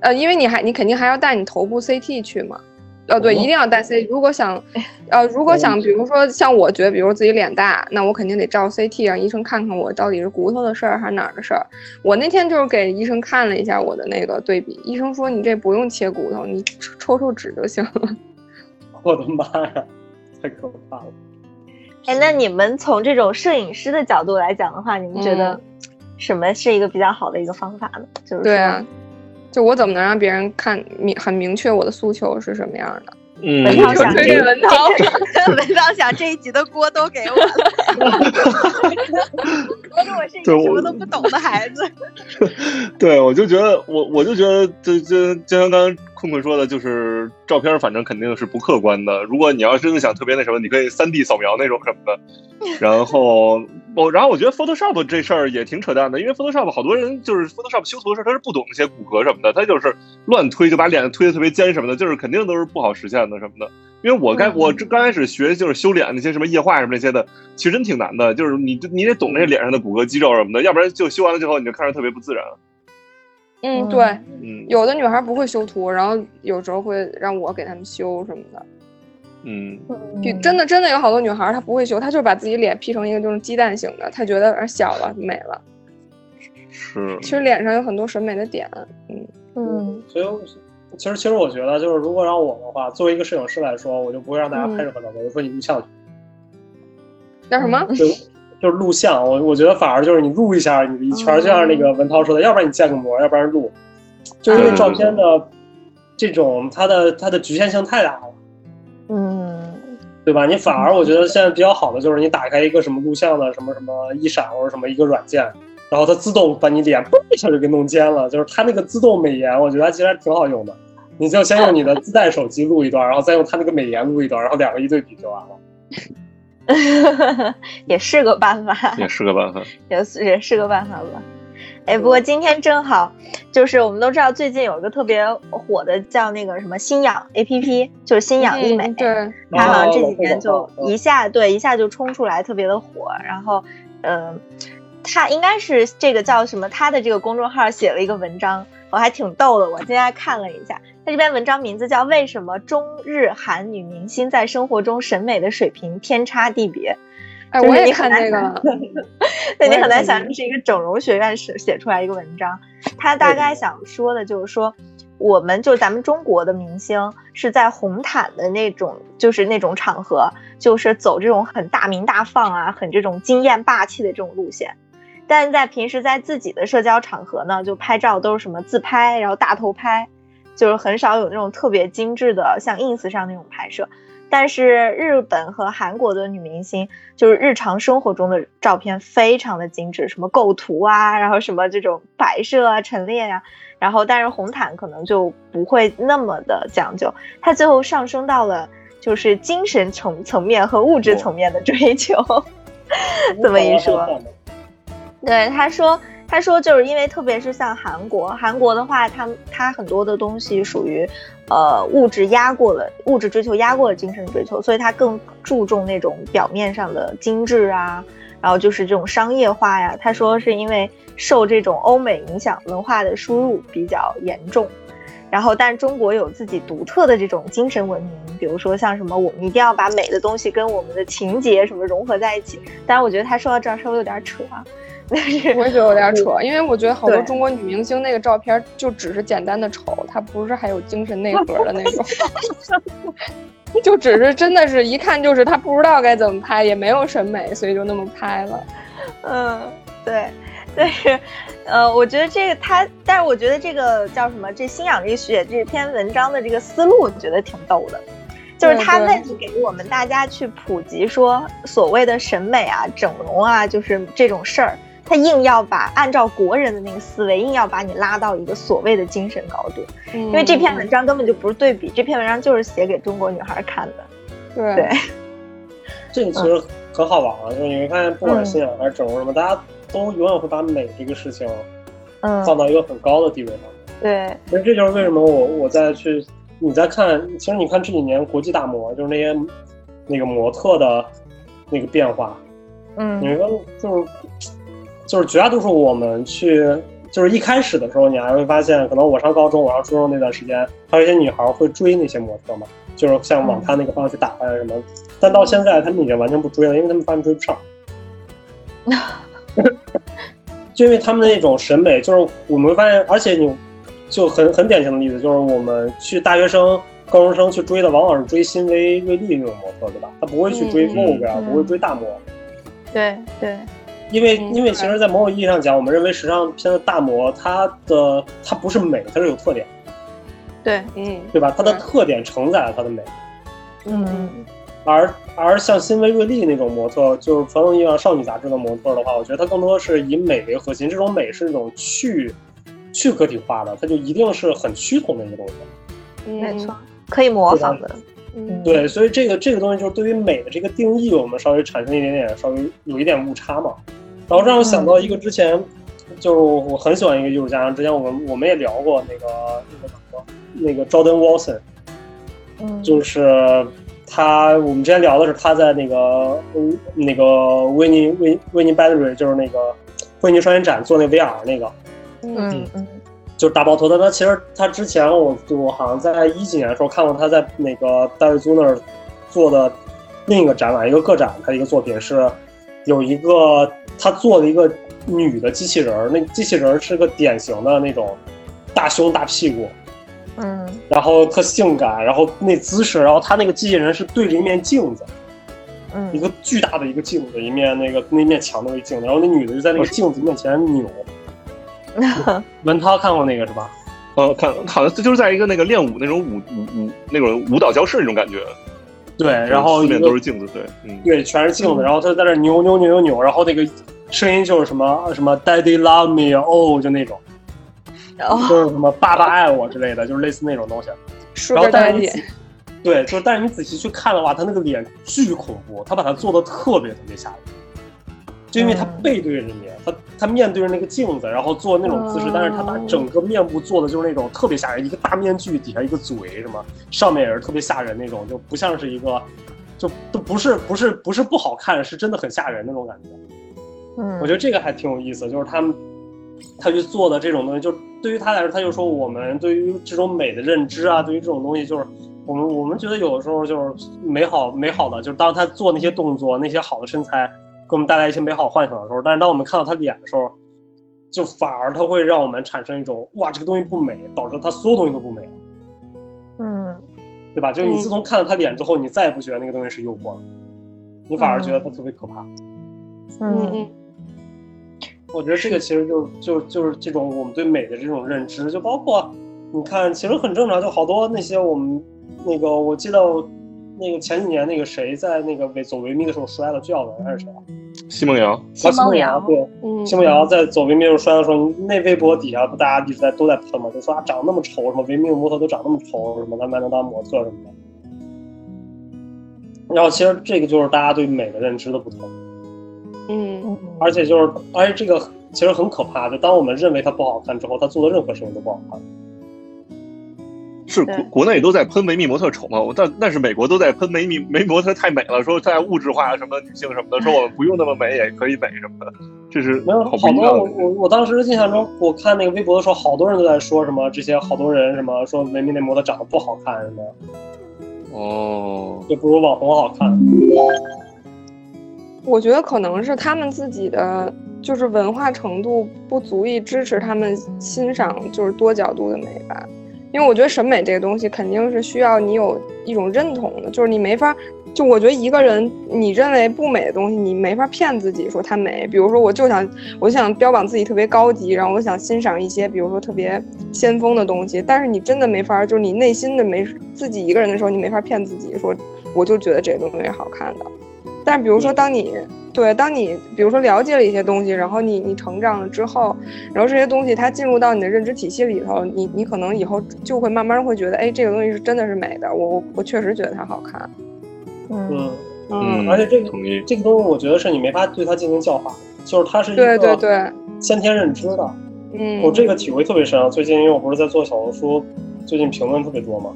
呃，因为你还你肯定还要带你头部 CT 去嘛。呃，对，一定要带 CT。如果想，呃，如果想，比如说像我觉得，比如自己脸大，那我肯定得照 CT，让医生看看我到底是骨头的事儿还是哪儿的事儿。我那天就是给医生看了一下我的那个对比，医生说你这不用切骨头，你抽抽脂就行了。[LAUGHS] 我的妈呀，太可怕了！哎，那你们从这种摄影师的角度来讲的话，你们觉得什么是一个比较好的一个方法呢？就是对啊。就我怎么能让别人看明很明确我的诉求是什么样的？嗯，文涛想这文涛，文涛想这一集的锅都给我了。[LAUGHS] 我说我是一个什么都不懂的孩子。[LAUGHS] 对，我就觉得我我就觉得就就就像刚刚困困说的，就是照片反正肯定是不客观的。如果你要真的想特别那什么，你可以三 D 扫描那种什么的。然后我然后我觉得 Photoshop 这事儿也挺扯淡的，因为 Photoshop 好多人就是 Photoshop 修图的时候他是不懂那些骨骼什么的，他就是乱推就把脸推的特别尖什么的，就是肯定都是不好实现的什么的。因为我刚我这刚开始学就是修脸那些什么液化什么那些的，其实真挺难的，就是你你得懂那脸上的骨骼肌肉什么的，要不然就修完了之后你就看着特别不自然。嗯，对，嗯，有的女孩不会修图，然后有时候会让我给他们修什么的。嗯，真的真的有好多女孩她不会修，她就是把自己脸 P 成一个就是鸡蛋型的，她觉得小了美了。是，其实脸上有很多审美的点。嗯嗯，所以其实其实我觉得就是如果让我的话，作为一个摄影师来说，我就不会让大家拍任何照片，我就说你录像去。叫什么？就就是录像，我我觉得反而就是你录一下你的一圈，就像那个文涛说的，要不然你建个模，要不然录，就是因为照片的这种它的它的局限性太大了。嗯，对吧？你反而我觉得现在比较好的就是你打开一个什么录像的什么什么一闪或者什么一个软件，然后它自动把你脸嘣一下就给弄尖了，就是它那个自动美颜，我觉得它其实还挺好用的。你就先用你的自带手机录一段，然后再用他那个美颜录一段，然后两个一对比就完了。[LAUGHS] 也是个办法，也是个办法，[LAUGHS] 也是也是个办法吧。哎，不过今天正好，就是我们都知道最近有一个特别火的叫那个什么新氧 A P P，就是新氧医美，对，它好像这几年就一下对一下就冲出来，特别的火。然后，嗯，他应该是这个叫什么？他的这个公众号写了一个文章，我还挺逗的。我今天还看了一下，它这篇文章名字叫《为什么中日韩女明星在生活中审美的水平天差地别》。哎，我也看这个了。那你很难想象是一个整容学院写写出来一个文章，他大概想说的就是说，我们就咱们中国的明星是在红毯的那种，就是那种场合，就是走这种很大名大放啊，很这种惊艳霸气的这种路线。但是在平时在自己的社交场合呢，就拍照都是什么自拍，然后大头拍，就是很少有那种特别精致的像 ins 上那种拍摄。但是日本和韩国的女明星，就是日常生活中的照片非常的精致，什么构图啊，然后什么这种摆设啊、陈列呀、然后但是红毯可能就不会那么的讲究，它最后上升到了就是精神层层面和物质层面的追求。[LAUGHS] 这么一说，对他说，他说就是因为特别是像韩国，韩国的话，他他很多的东西属于，呃，物质压过了物质追求压过了精神追求，所以他更注重那种表面上的精致啊，然后就是这种商业化呀。他说是因为受这种欧美影响，文化的输入比较严重。然后，但中国有自己独特的这种精神文明，比如说像什么，我们一定要把美的东西跟我们的情节什么融合在一起。当然，我觉得他说到这儿稍微有点扯啊，[LAUGHS] 但是我也觉得有点扯，因为我觉得好多中国女明星那个照片就只是简单的丑，她不是还有精神内核的那种，[LAUGHS] 就只是真的是一看就是她不知道该怎么拍，也没有审美，所以就那么拍了。嗯，对。但是，呃，我觉得这个她，但是我觉得这个叫什么？这新氧这写这篇文章的这个思路，我觉得挺逗的。就是他为了给我们大家去普及说所谓的审美啊、整容啊，就是这种事儿，他硬要把按照国人的那个思维，硬要把你拉到一个所谓的精神高度。因为这篇文章根本就不是对比，这篇文章就是写给中国女孩看的。对，这个其实很好玩啊，就是你会发现，不管是信仰还是整容什么，大家。都永远会把美这个事情，嗯，放到一个很高的地位上。对，其实这就是为什么我我在去，你在看，其实你看这几年国际大模，就是那些那个模特的那个变化，嗯，你说就是就是绝大多数我们去，就是一开始的时候，你还会发现，可能我上高中、我上初中那段时间，还有一些女孩会追那些模特嘛，就是像往她那个方向去打扮什么。但到现在，他们已经完全不追了，因为他们发现追不上。[LAUGHS] 就因为他们的那种审美，就是我们会发现，而且你就很很典型的例子，就是我们去大学生、高中生去追的，往往是追新薇、瑞丽那种模特，对吧？他不会去追 Vogue 啊，不会追大模。对对，因为因为其实，在某种意义上讲，我们认为时尚片的大模，它的它不是美，它是有特点。对，嗯，对吧？它的特点承载了它的美。嗯。而而像新维、瑞丽那种模特，就是传统意义上少女杂志的模特的话，我觉得它更多是以美为核心。这种美是一种去去个体化的，它就一定是很趋同的一个东西。没错，可以模仿的。嗯，对，所以这个这个东西就是对于美的这个定义，我们稍微产生一点点，稍微有一点误差嘛。然后让我想到一个之前，就是我很喜欢一个艺术家，之前我们我们也聊过那个那个什么那个 Jordan Wilson，嗯，就是。他，我们之前聊的是他在那个那个威尼威威尼 Battery，就是那个威尼双年展做那 VR 那个，嗯嗯，就是大爆头的。他其实他之前我我好像在一几年的时候看过他在那个戴瑞租那儿做的另一个展览，一个个展，他一个作品是有一个他做了一个女的机器人儿，那机器人儿是个典型的那种大胸大屁股。嗯，然后特性感，然后那姿势，然后他那个机器人是对着一面镜子，嗯，一个巨大的一个镜子，一面那个那面墙的那镜子，然后那女的就在那个镜子面前扭。[LAUGHS] 文涛看过那个是吧？呃，看，好像就是在一个那个练舞那种舞舞舞那种舞蹈教室那种感觉。对，然后四面都是镜子，对，嗯，对，全是镜子，然后他在那扭扭扭扭扭，然后那个声音就是什么什么 Daddy love me，哦，就那种。就是什么爸爸爱我之类的，就是类似那种东西。然后但是你，对，就是但是你仔细去看的话，他那个脸巨恐怖，他把它做的特别特别吓人。就因为他背对着你，他他面对着那个镜子，然后做那种姿势，但是他把整个面部做的就是那种特别吓人，一个大面具底下一个嘴，什么上面也是特别吓人那种，就不像是一个，就都不是不是不是不好看，是真的很吓人那种感觉。嗯，我觉得这个还挺有意思，就是他们。他去做的这种东西，就对于他来说，他就说我们对于这种美的认知啊，对于这种东西，就是我们我们觉得有的时候就是美好美好的，就是当他做那些动作，那些好的身材给我们带来一些美好幻想的时候，但是当我们看到他脸的时候，就反而他会让我们产生一种哇，这个东西不美，导致他所有东西都不美了。嗯，对吧？就是你自从看了他脸之后，你再也不觉得那个东西是诱惑了，你反而觉得他特别可怕。嗯嗯。我觉得这个其实就就就是这种我们对美的这种认知，就包括你看，其实很正常，就好多那些我们那个我记得那个前几年那个谁在那个维走维密的时候摔了，叫文还是谁啊？奚梦瑶，奚梦瑶对，嗯，奚梦瑶在走维密的时候摔的时候，那微博底下不大家一直在都在喷嘛，就说啊长那么丑，什么维密模特都长那么丑，什么他们还能当模特什么的。然后其实这个就是大家对美的认知的不同。嗯而且就是，而且这个其实很可怕，就当我们认为它不好看之后，她做的任何事情都不好看。是国国内都在喷维密模特丑吗？我但但是美国都在喷维密维密模特太美了，说在物质化什么女性什么的，说我们不用那么美也可以美什么的，这是没有好多。我我我当时印象中，我看那个微博的时候，好多人都在说什么这些好多人什么说维密那模特长得不好看什么，哦，就不如网红好看。我觉得可能是他们自己的就是文化程度不足以支持他们欣赏就是多角度的美吧，因为我觉得审美这个东西肯定是需要你有一种认同的，就是你没法，就我觉得一个人你认为不美的东西，你没法骗自己说它美。比如说，我就想我就想标榜自己特别高级，然后我想欣赏一些比如说特别先锋的东西，但是你真的没法，就是你内心的没自己一个人的时候，你没法骗自己说我就觉得这个东西好看的。但比如说，当你对，当你比如说了解了一些东西，然后你你成长了之后，然后这些东西它进入到你的认知体系里头，你你可能以后就会慢慢会觉得，哎，这个东西是真的是美的，我我我确实觉得它好看。嗯嗯，嗯，而且这个同意。这个东西，我觉得是你没法对它进行教化，就是它是一对对个对，先天认知的。嗯，我这个体会特别深啊！最近因为我不是在做小红书，最近评论特别多嘛，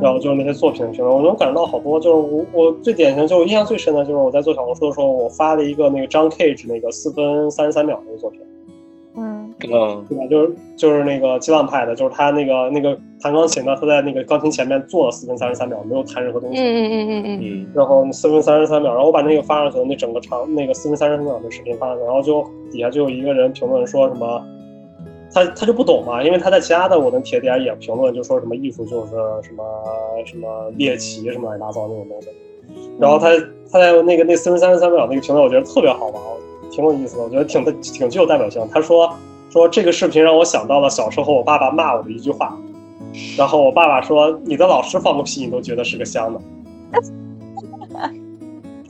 然后就是那些作品的评论，我能感受到好多。就是我我最典型，就我印象最深的就是我在做小红书的时候，我发了一个那个张 Cage 那个四分三十三秒那个作品，嗯嗯对吧？就是就是那个激浪派的，就是他那个那个弹钢琴的，他在那个钢琴前面坐了四分三十三秒，没有弹任何东西。嗯嗯嗯嗯嗯嗯然后四分三十三秒，然后我把那个发上去了，那整个长那个四分三十三秒的视频发上去，然后就底下就有一个人评论说什么，他他就不懂嘛，因为他在其他的我的帖底下也评论，就说什么艺术就是什么什么猎奇什么乱七八糟那种东西，然后他他在那个那四分三十三秒那个评论，我觉得特别好玩，挺有意思的，我觉得挺挺具有代表性。他说说这个视频让我想到了小时候我爸爸骂我的一句话，然后我爸爸说你的老师放个屁你都觉得是个香的。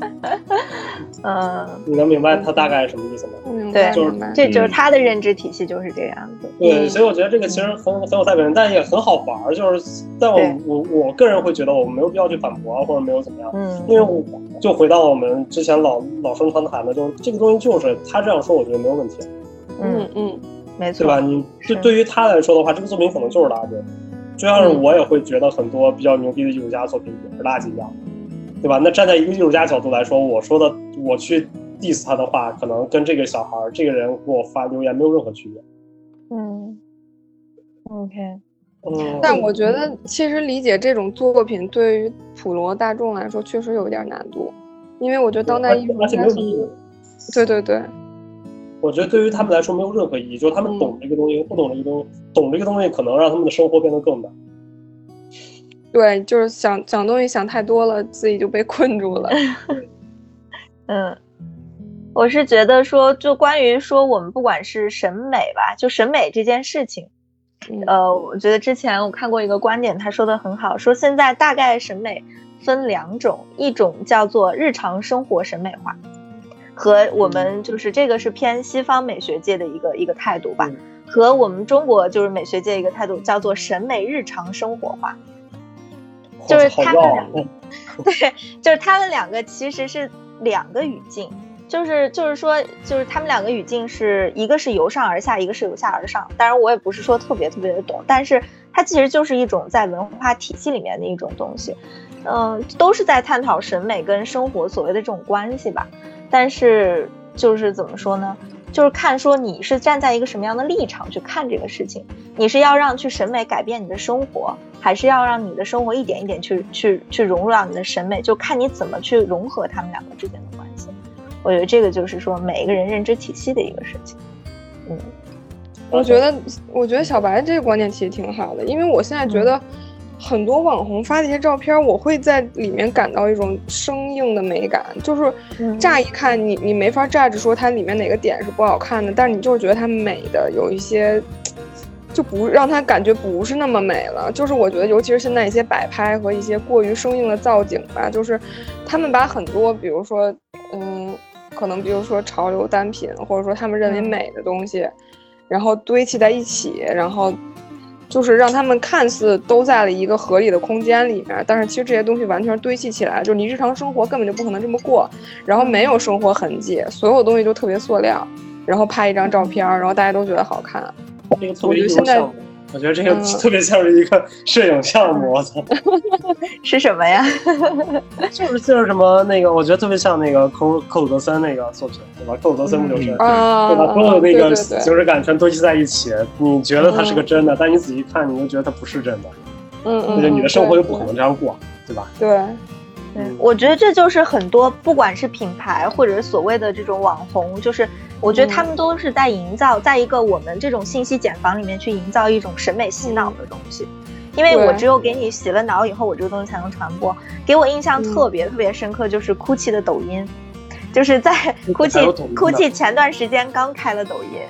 [LAUGHS] 嗯，你能明白他大概是什么意思吗？嗯，对就是。这就是他的认知体系就是这样子。对，嗯。所以我觉得这个其实很很有代表性，但也很好玩儿。就是，但我我我个人会觉得我没有必要去反驳啊，或者没有怎么样，嗯，因为我就回到我们之前老老生常谈的，就是这个东西就是他这样说，我觉得没有问题，嗯嗯嗯。没错，对吧？你是。就对于他来说的话，这个作品可能就是垃圾，就像是嗯。我也会觉得很多比较牛逼的艺术家作品也是垃圾一样，对吧？那站在一个艺术家角度来说，我说的我去 diss 他的话，可能跟这个小孩儿这个人给我发留言没有任何区别。嗯，OK，嗯，但我觉得其实理解这种作品对于普罗大众来说确实有一点难度，因为我觉得当代艺术而且没有意义。对对对，我觉得对于他们来说没有任何意义，就是他们懂这个东西，不懂这个东西，懂这个东西可能让他们的生活变得更难。对，就是想想东西想太多了，自己就被困住了。[LAUGHS] [LAUGHS] 嗯，我是觉得说，就关于说我们不管是审美吧，就审美这件事情，嗯呃，我觉得之前我看过一个观点，他说的很好，说现在大概审美分两种，一种叫做日常生活审美化，和我们就是这个是偏西方美学界的一个一个态度吧，嗯和我们中国就是美学界一个态度叫做审美日常生活化。就是他们俩绕啊，嗯 [LAUGHS] 对，就是他们两个其实是两个语境，就是就是说，就是他们两个语境是一个是由上而下，一个是由下而上。当然，我也不是说特别特别的懂，但是它其实就是一种在文化体系里面的一种东西，嗯、都是在探讨审美跟生活所谓的这种关系吧。但是就是怎么说呢？就是看说你是站在一个什么样的立场去看这个事情，你是要让去审美改变你的生活，还是要让你的生活一点一点去去去融入到你的审美？就看你怎么去融合他们两个之间的关系。我觉得这个就是说每一个人认知体系的一个事情。嗯我觉得，我觉得小白这个观点其实挺好的，因为我现在觉得，很多网红发的一些照片，我会在里面感到一种生硬的美感，就是乍一看你你没法 judge 说它里面哪个点是不好看的，但是你就是觉得它美的有一些。就不让它感觉不是那么美了，就是我觉得，尤其是现在一些摆拍和一些过于生硬的造景吧，就是他们把很多，比如说，嗯，可能比如说潮流单品，或者说他们认为美的东西，然后堆砌在一起，然后就是让他们看似都在了一个合理的空间里面，但是其实这些东西完全堆砌起来，就是你日常生活根本就不可能这么过，然后没有生活痕迹，所有东西都特别塑料，然后拍一张照片，然后大家都觉得好看。这个特别项目，我觉得这个特别像是一个摄影项目。我操，[LAUGHS] 是什么呀？[LAUGHS] 就是就是什么那个，我觉得特别像那个寇寇鲁德森那个作品，对吧？寇鲁德森不就是对吧？所有那个形式感全堆积在一起，你觉得它是个真的，但你仔细看，你就觉得它不是真的。嗯嗯，那就你的生活又不可能这样过，对吧？对。对，我觉得这就是很多，不管是品牌或者是所谓的这种网红，就是我觉得他们都是在营造，在一个我们这种信息茧房里面去营造一种审美洗脑的东西。因为我只有给你洗了脑以后，我这个东西才能传播。给我印象特别特别深刻，就是 GUCCI 的抖音，就是在 [LAUGHS] GUCCI GUCCI 前段时间刚开了抖音，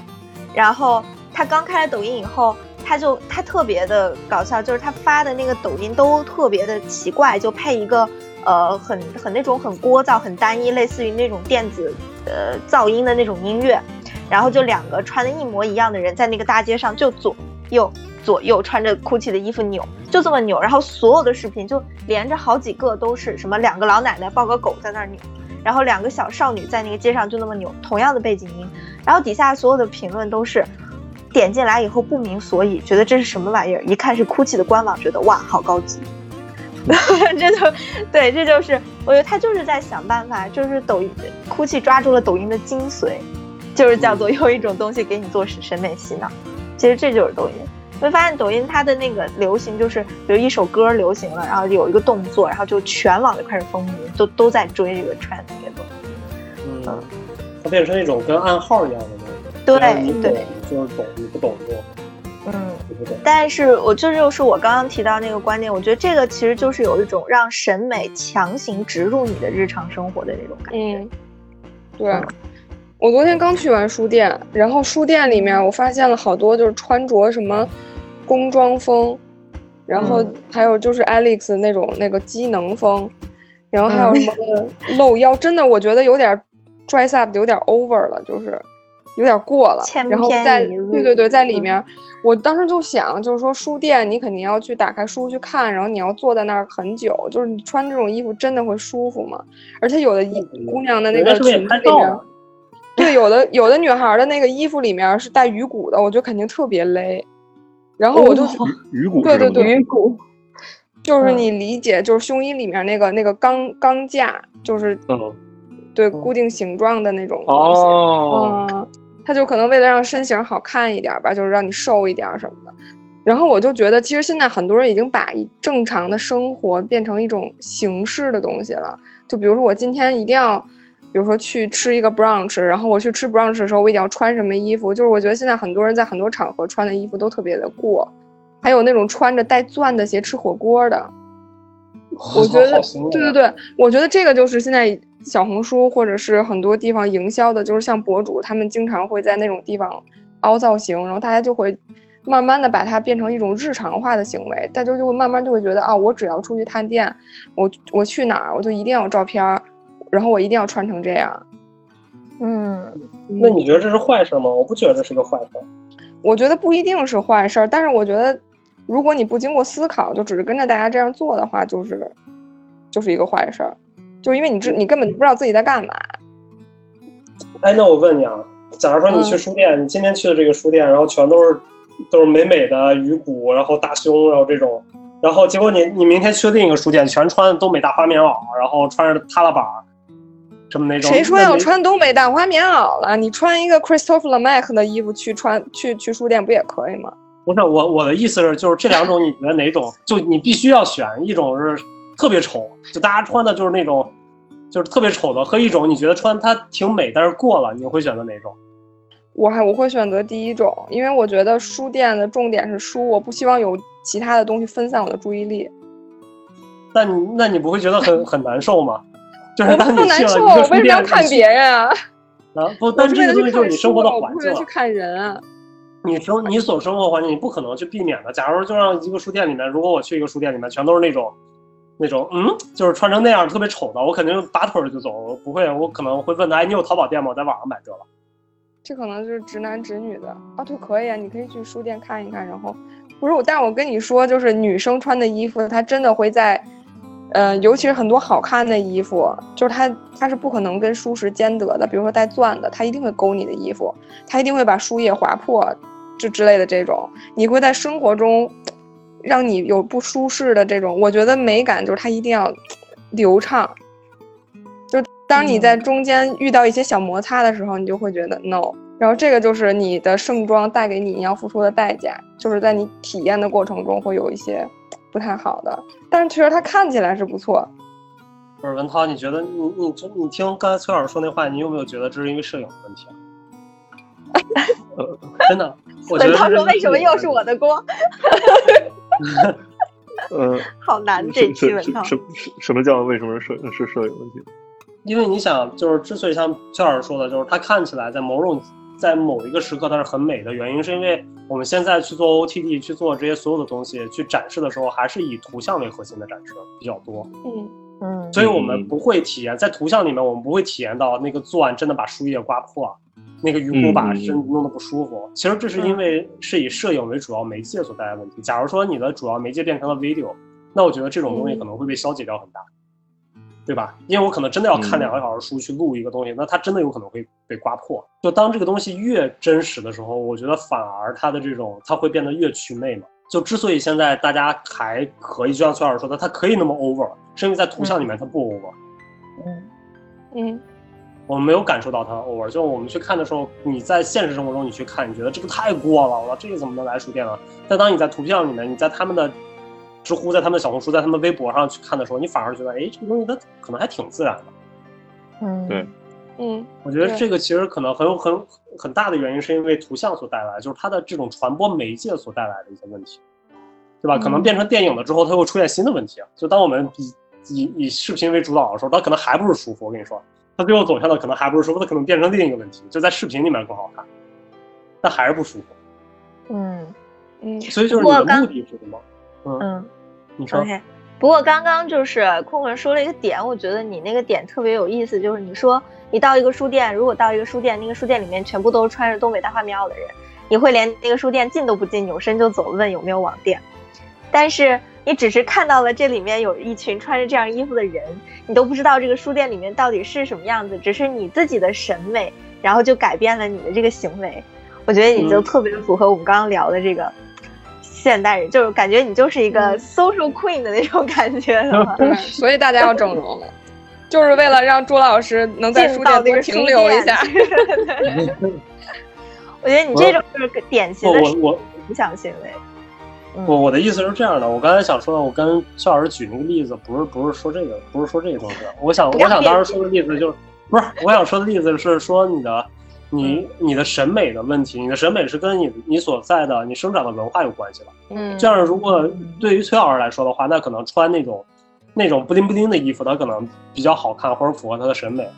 然后他刚开了抖音以后，他就他特别的搞笑，就是他发的那个抖音都特别的奇怪，就配一个。呃，很很那种很聒噪、很单一，类似于那种电子呃噪音的那种音乐，然后就两个穿的一模一样的人在那个大街上就左右左右穿着 GUCCI 的衣服扭，就这么扭，然后所有的视频就连着好几个都是什么两个老奶奶抱个狗在那儿扭，然后两个小少女在那个街上就那么扭，同样的背景音，然后底下所有的评论都是点进来以后不明所以，觉得这是什么玩意儿，一看是 GUCCI 的官网，觉得哇好高级。[LAUGHS] 这就对，这就是我觉得他就是在想办法，就是抖音哭泣抓住了抖音的精髓，就是叫做用一种东西给你做审美洗脑。其实这就是抖音。会发现抖音它的那个流行，就是比如一首歌流行了，然后有一个动作，然后就全网就开始风靡，都都在追这个 trend 这个东西。嗯，它变成一种跟暗号一样的东西。对对，就是懂你不懂就。嗯，但是我这就是我刚刚提到那个观点，我觉得这个其实就是有一种让审美强行植入你的日常生活的那种感觉。嗯，对，我昨天刚去完书店，然后书店里面我发现了好多就是穿着什么工装风，然后还有就是 Alex 那种那个机能风，然后还有什么露腰，真的我觉得有点 dress up 有点 over 了，就是。有点过了，然后在对对对，在里面，我当时就想，就是说书店你肯定要去打开书去看，然后你要坐在那儿很久，就是你穿这种衣服真的会舒服吗？而且有的衣姑娘的那个裙子里面，对，有的有的女孩的那个衣服里面是带鱼骨的，我觉得肯定特别勒。然后我就鱼骨，对对对，鱼骨，就是你理解，就是胸衣里面那个那个钢钢架，就是对固定形状的那种东西，嗯。他就可能为了让身形好看一点吧，就是让你瘦一点什么的。然后我就觉得，其实现在很多人已经把正常的生活变成一种形式的东西了。就比如说，我今天一定要，比如说去吃一个 brunch，然后我去吃 brunch 的时候，我一定要穿什么衣服？就是我觉得现在很多人在很多场合穿的衣服都特别的过，还有那种穿着带钻的鞋吃火锅的。我觉得，对对对，我觉得这个就是现在。小红书或者是很多地方营销的，就是像博主，他们经常会在那种地方凹造型，然后大家就会慢慢的把它变成一种日常化的行为，大家就会慢慢就会觉得啊，我只要出去探店，我我去哪儿我就一定要有照片，然后我一定要穿成这样。嗯，那你觉得这是坏事吗？我不觉得这是个坏事。我觉得不一定是坏事，但是我觉得如果你不经过思考，就只是跟着大家这样做的话，就是就是一个坏事。就因为你知你根本就不知道自己在干嘛。哎，那我问你啊，假如说你去书店，你今天去的这个书店，然后全都是都是美美的鱼骨，然后大胸，然后这种，然后结果你你明天去另一个书店，全穿东北大花棉袄，然后穿着踏拉板，什么那种？谁说要穿东北大花棉袄了？你穿一个 Christopher Lemac 的衣服去穿去去书店不也可以吗？不是我我的意思是，就是这两种，你觉得哪种？就你必须要选一种是。特别丑，就大家穿的就是那种，就是特别丑的，和一种你觉得穿它挺美，但是过了，你会选择哪种？我还我会选择第一种，因为我觉得书店的重点是书，我不希望有其他的东西分散我的注意力。那你那你不会觉得很很难受吗？就是我当你不难受，我为什么要看别人啊？啊不，但这个东西就是你生活的环境去。看人啊。你生你所生活环境，你不可能去避免的。假如就让一个书店里面，如果我去一个书店里面，全都是那种，那种嗯，就是穿成那样特别丑的，我肯定拔腿就走。不会，我可能会问他，哎，你有淘宝店吗？我在网上买这了。这可能就是直男直女的啊，对，可以啊，你可以去书店看一看，然后不是我，但我跟你说，就是女生穿的衣服，她真的会在，呃，尤其是很多好看的衣服，就是它它是不可能跟舒适兼得的，比如说带钻的，它一定会勾你的衣服，它一定会把书页划破，就之类的这种，你会在生活中让你有不舒适的这种，我觉得美感就是它一定要流畅。就当你在中间遇到一些小摩擦的时候，你就会觉得 no。然后这个就是你的盛装带给你你要付出的代价，就是在你体验的过程中会有一些不太好的，但是其实它看起来是不错。不是文涛，你觉得你你就你听刚才崔老师说那话，你有没有觉得这是因为摄影的问题啊？[LAUGHS] 真的，我觉文涛说为什么又是我？我的锅？[LAUGHS] [LAUGHS] 呃，好难这什期文涛。什什么叫为什么是摄是摄影问题？因为你想，就是之所以像崔老师说的，就是它看起来在某种在某一个时刻它是很美的原因，是因为我们现在去做 OTD 去做这些所有的东西去展示的时候，还是以图像为核心的展示比较多，嗯，嗯，所以我们不会体验在图像里面，我们不会体验到那个钻真的把书页刮破，那个鱼骨把身子弄得不舒服。其实这是因为是以摄影为主要媒介所带来的问题。假如说你的主要媒介变成了 video，那我觉得这种东西可能会被消解掉很大。对吧？因为我可能真的要看嗯两个小时书去录一个东西，那它真的有可能会被刮破。就当这个东西越真实的时候，我觉得反而它的这种它会变得越祛魅嘛。就之所以现在大家还可以，就像崔老师说的，它可以那么 over，是因为在图像里面它不 over，嗯嗯，我们没有感受到它 over。就我们去看的时候，你在现实生活中你去看，你觉得这个太过了，我操，这个怎么能来书店呢？但当你在图片里面，你在他们的知乎、在他们的小红书、在他们微博上去看的时候，你反而觉得，哎，这个东西它可能还挺自然的。嗯，对嗯，我觉得这个其实可能很有很很大的原因，是因为图像所带来，就是它的这种传播媒介所带来的一些问题，对吧？可能嗯变成电影了之后，它会出现新的问题。就当我们以以以视频为主导的时候，它可能还不是舒服。我跟你说，它最后走向的可能还不是舒服，它可能变成另一个问题，就在视频里面更好看，但还是不舒服。嗯嗯，所以就是你的目的是什么？嗯，嗯你说，，OK。不过刚刚就是空文说了一个点，我觉得你那个点特别有意思，就是你说你到一个书店，如果到一个书店，那个书店里面全部都是穿着东北大花棉袄的人，你会连那个书店进都不进，扭身就走，问有没有网店。但是你只是看到了这里面有一群穿着这样衣服的人，你都不知道这个书店里面到底是什么样子，只是你自己的审美，然后就改变了你的这个行为。我觉得你就嗯特别符合我们刚刚聊的这个现代人，就是感觉你就是一个嗯 social queen 的那种感觉了嘛。[LAUGHS] 对，所以大家要整容了，就是为了让朱老师能在书店多停留一店下。[LAUGHS] [LAUGHS] 我觉得你这种就是典型的我我我影响行为。嗯我我的意思是这样的，我刚才想说的，我跟肖老师举那个例子，不是不是说这个，不是说这个东西。我想我想当时说的例子就是，不是我想说的例子是说你的你你的审美的问题，你的审美是跟你你所在的你生长的文化有关系的。嗯，这样如果对于崔老师来说的话，那可能穿那种那种布灵布灵的衣服，他可能比较好看或者符合他的审美。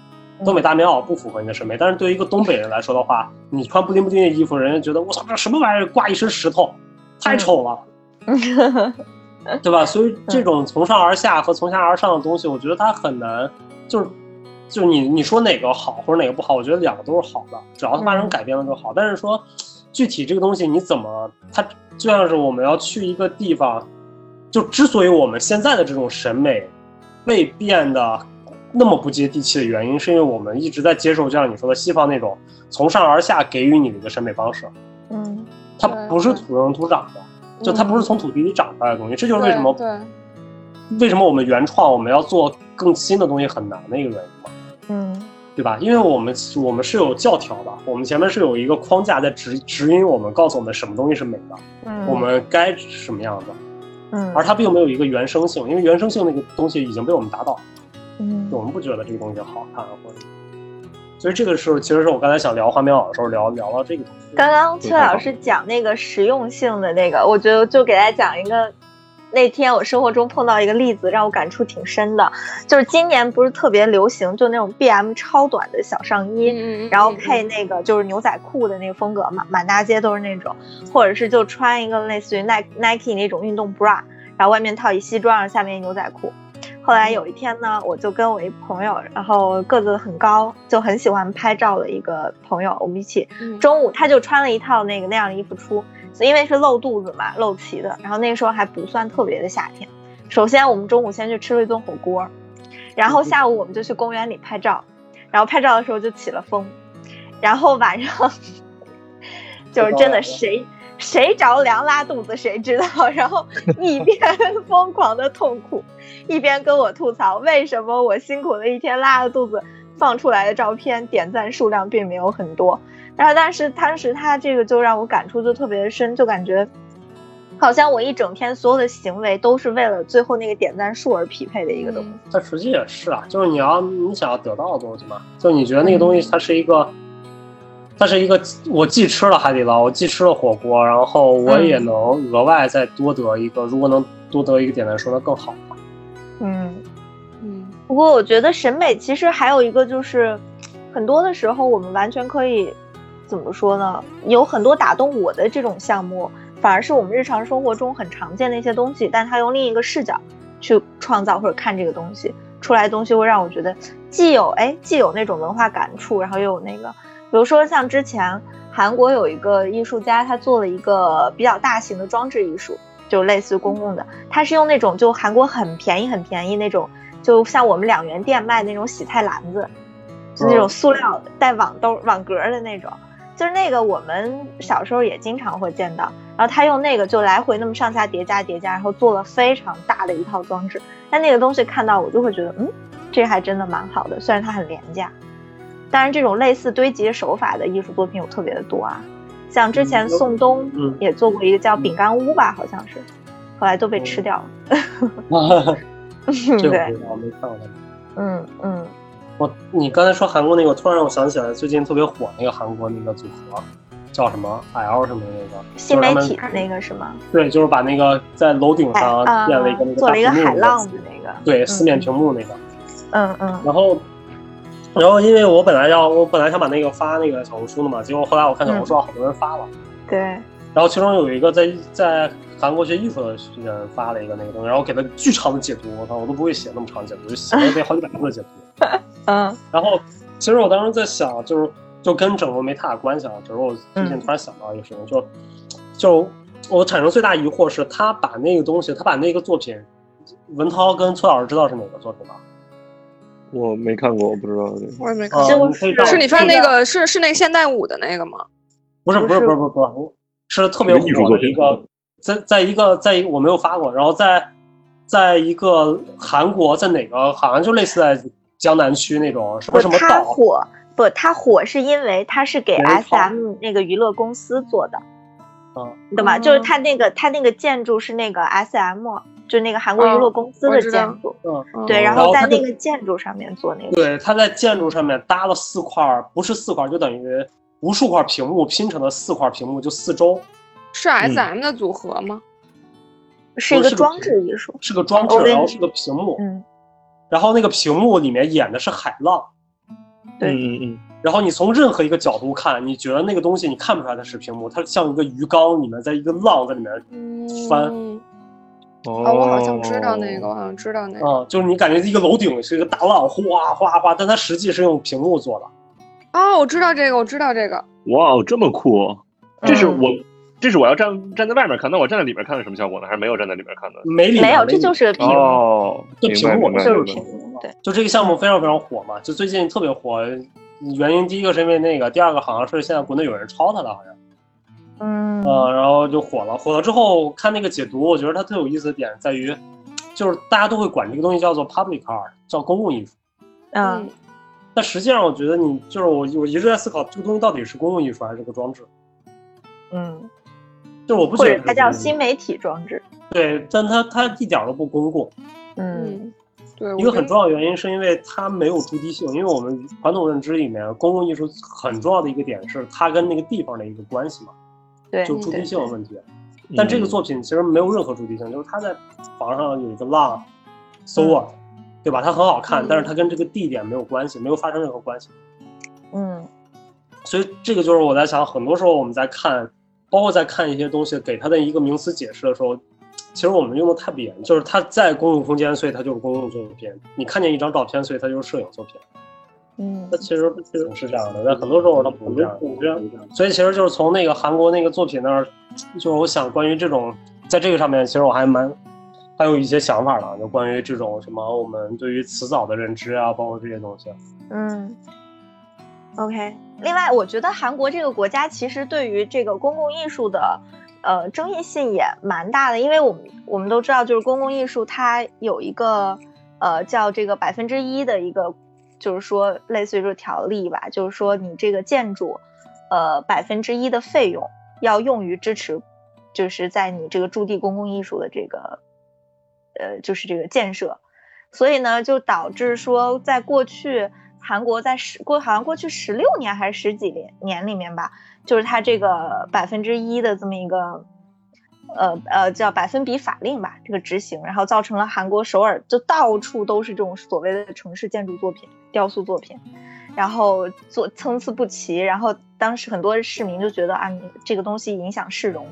东北大棉袄不符合你的审美，但是对于一个东北人来说的话，你穿布灵布灵的衣服，人家觉得我操这什么玩意儿，挂一身石头，太丑了。[LAUGHS] 对吧？所以这种从上而下和从下而上的东西，我觉得它很难，就是就是你你说哪个好或者哪个不好，我觉得两个都是好的，只要它发生改变了就好。但是说具体这个东西你怎么，它就像是我们要去一个地方，就之所以我们现在的这种审美被变得那么不接地气的原因，是因为我们一直在接受，就像你说的西方那种从上而下给予你的一个审美方式，嗯它不是土生土长的。就它不是从土地里长出来的东西，这就是为什么对，为什么我们原创我们要做更新的东西很难的一个原因嘛，嗯。对吧？因为我们我们是有教条的，我们前面是有一个框架在指指引我们，告诉我们什么东西是美的，嗯，我们该什么样子，嗯，而它并没有一个原生性，因为原生性那个东西已经被我们打倒，嗯。我们不觉得这个东西好看或者，所以这个时候其实是我刚才想聊画棉袄的时候聊聊到这个东西。刚刚崔老师讲那个实用性的那个，我觉得就给大家讲一个。那天我生活中碰到一个例子，让我感触挺深的，就是今年不是特别流行，就那种 B M 超短的小上衣，然后配那个就是牛仔裤的那个风格嘛，满大街都是那种，或者是就穿一个类似于 Nike Nike 那种运动 bra，然后外面套一西装，下面一牛仔裤。后来有一天呢，我就跟我一朋友，然后个子很高，就很喜欢拍照的一个朋友，我们一起中午他就穿了一套那个那样的衣服出。因为是露肚子嘛，露脐的，然后那个时候还不算特别的夏天。首先，我们中午先去吃了一顿火锅，然后下午我们就去公园里拍照，然后拍照的时候就起了风，然后晚上 [LAUGHS] 就是真的谁谁着凉拉肚子谁知道，然后一边疯狂的痛苦，一边跟我吐槽为什么我辛苦了一天拉了肚子放出来的照片点赞数量并没有很多。然后，但是当时他这个就让我感触就特别的深，就感觉好像我一整天所有的行为都是为了最后那个点赞数而匹配的一个东西。但实际也是啊，就是你要你想要得到的东西嘛，就你觉得那个东西它是一个，它是一个，我既吃了海底捞，我既吃了火锅，然后我也能额外再多得一个，如果能多得一个点赞数，那更好了。嗯嗯。不过我觉得审美其实还有一个就是，很多的时候我们完全可以。怎么说呢？有很多打动我的这种项目，反而是我们日常生活中很常见的一些东西，但他用另一个视角去创造或者看这个东西出来的东西，会让我觉得既有哎，既有那种文化感触，然后又有那个，比如说像之前韩国有一个艺术家，他做了一个比较大型的装置艺术，就类似于公共的，他是用那种就韩国很便宜很便宜那种，就像我们两元店卖那种洗菜篮子，就那种塑料的带网兜网格的那种。就是那个，我们小时候也经常会见到，然后他用那个就来回那么上下叠加叠加，然后做了非常大的一套装置。但那个东西看到我就会觉得，嗯，这还真的蛮好的，虽然它很廉价。当然，这种类似堆积手法的艺术作品有特别的多啊，像之前宋冬也做过一个叫饼干屋吧，好像是，后来都被吃掉了。[LAUGHS] 对，我没看过。嗯嗯。我，你刚才说韩国那个，突然让我想起来最近特别火那个韩国那个组合，叫什么 L 什么的那个新媒体的那个是吗？对，就是把那个在楼顶上建了一个那个做了一个海浪的那个，对，四面屏幕那个。嗯嗯。然后，然后因为我本来要，我本来想把那个发那个小红书的嘛，结果后来我看小红书上好多人发了。对。然后其中有一个在在韩国学艺术的人发了一个那个东西，然后给他巨长的解读，我操，我都不会写那么长的解读，就写了得好几百字的解读。[LAUGHS] 嗯，然后其实我当时在想，就是就跟整容没太大关系啊，只是我最近突然想到一个事情，就就我产生最大疑惑是，他把那个东西，他把那个作品，文涛跟崔老师知道是哪个作品吗？我没看过，我不知道。我也没看过。是你说那个是是那个现代舞的那个吗？不是不是不是不是不是，是特别火的一个，在在一个在一个我没有发过，然后在在一个韩国，在哪个好像就类似在。江南区那种什么什么它火不？它火是因为它是给 S M 那个娱乐公司做的，嗯，懂吗？就是它那个它那个建筑是那个 S M，就那个韩国娱乐公司的建筑，嗯，对，然后在那个建筑上面做那个，对，他在建筑上面搭了四块，不是四块，就等于无数块屏幕拼成的四块屏幕，就四周，是 S M 的组合吗？是一个装置艺术，是个装置，然后是个屏幕，嗯。然后那个屏幕里面演的是海浪，对，嗯嗯。然后你从任何一个角度看，你觉得那个东西你看不出来它是屏幕，它像一个鱼缸里面在一个浪在里面翻。哦，我好像知道那个，我好像知道那个。嗯，就是你感觉一个楼顶是一个大浪，哗哗哗，但它实际是用屏幕做的。哦，我知道这个，我知道这个。哇，这么酷！这是我。这是我要站站在外面看，那我站在里面看是什么效果呢？还是没有站在里面看的？没没有，这就是屏幕，就屏幕，就是屏幕。对，就这个项目非常非常火嘛，就最近特别火。原因第一个是因为那个，第二个好像是现在国内有人抄它了，好像。嗯。呃，然后就火了。火了之后看那个解读，我觉得它最有意思的点在于，就是大家都会管这个东西叫做 public art，叫公共艺术。嗯。但实际上，我觉得你就是我，我一直在思考这个东西到底是公共艺术还是个装置。嗯。就我不觉得它叫新媒体装置，对，但它它一点都不公共。嗯，对，一个很重要的原因是因为它没有主题性，因为我们传统认知里面，公共艺术很重要的一个点是它跟那个地方的一个关系嘛，对，就主题性的问题。嗯但这个作品其实没有任何主题性，就是它在房上有一个浪，so what，对吧？它很好看，嗯但是它跟这个地点没有关系，没有发生任何关系。嗯所以这个就是我在想，很多时候我们在看，包括在看一些东西，给它的一个名词解释的时候，其实我们用的太不严，就是它在公共空间，所以它就是公共作品；你看见一张照片，所以它就是摄影作品。嗯它其实其实是这样的，但很多时候它不是这样的。所以其实就是从那个韩国那个作品那儿，就是我想关于这种，在这个上面，其实我还蛮还有一些想法的，就关于这种什么我们对于词藻的认知啊，包括这些东西。嗯。OK，另外，我觉得韩国这个国家其实对于这个公共艺术的，呃，争议性也蛮大的，因为我们我们都知道，就是公共艺术它有一个，呃，叫这个百分之一的一个，就是说类似于这个条例吧，就是说你这个建筑，呃，百分之一的费用要用于支持，就是在你这个驻地公共艺术的这个，呃，就是这个建设，所以呢，就导致说在过去。韩国在十过好像过去十六年还是十几年年里面吧，就是它这个百分之一的这么一个，呃呃叫百分比法令吧，这个执行，然后造成了韩国首尔就到处都是这种所谓的城市建筑作品、雕塑作品，然后做参差不齐，然后当时很多市民就觉得啊，你这个东西影响市容，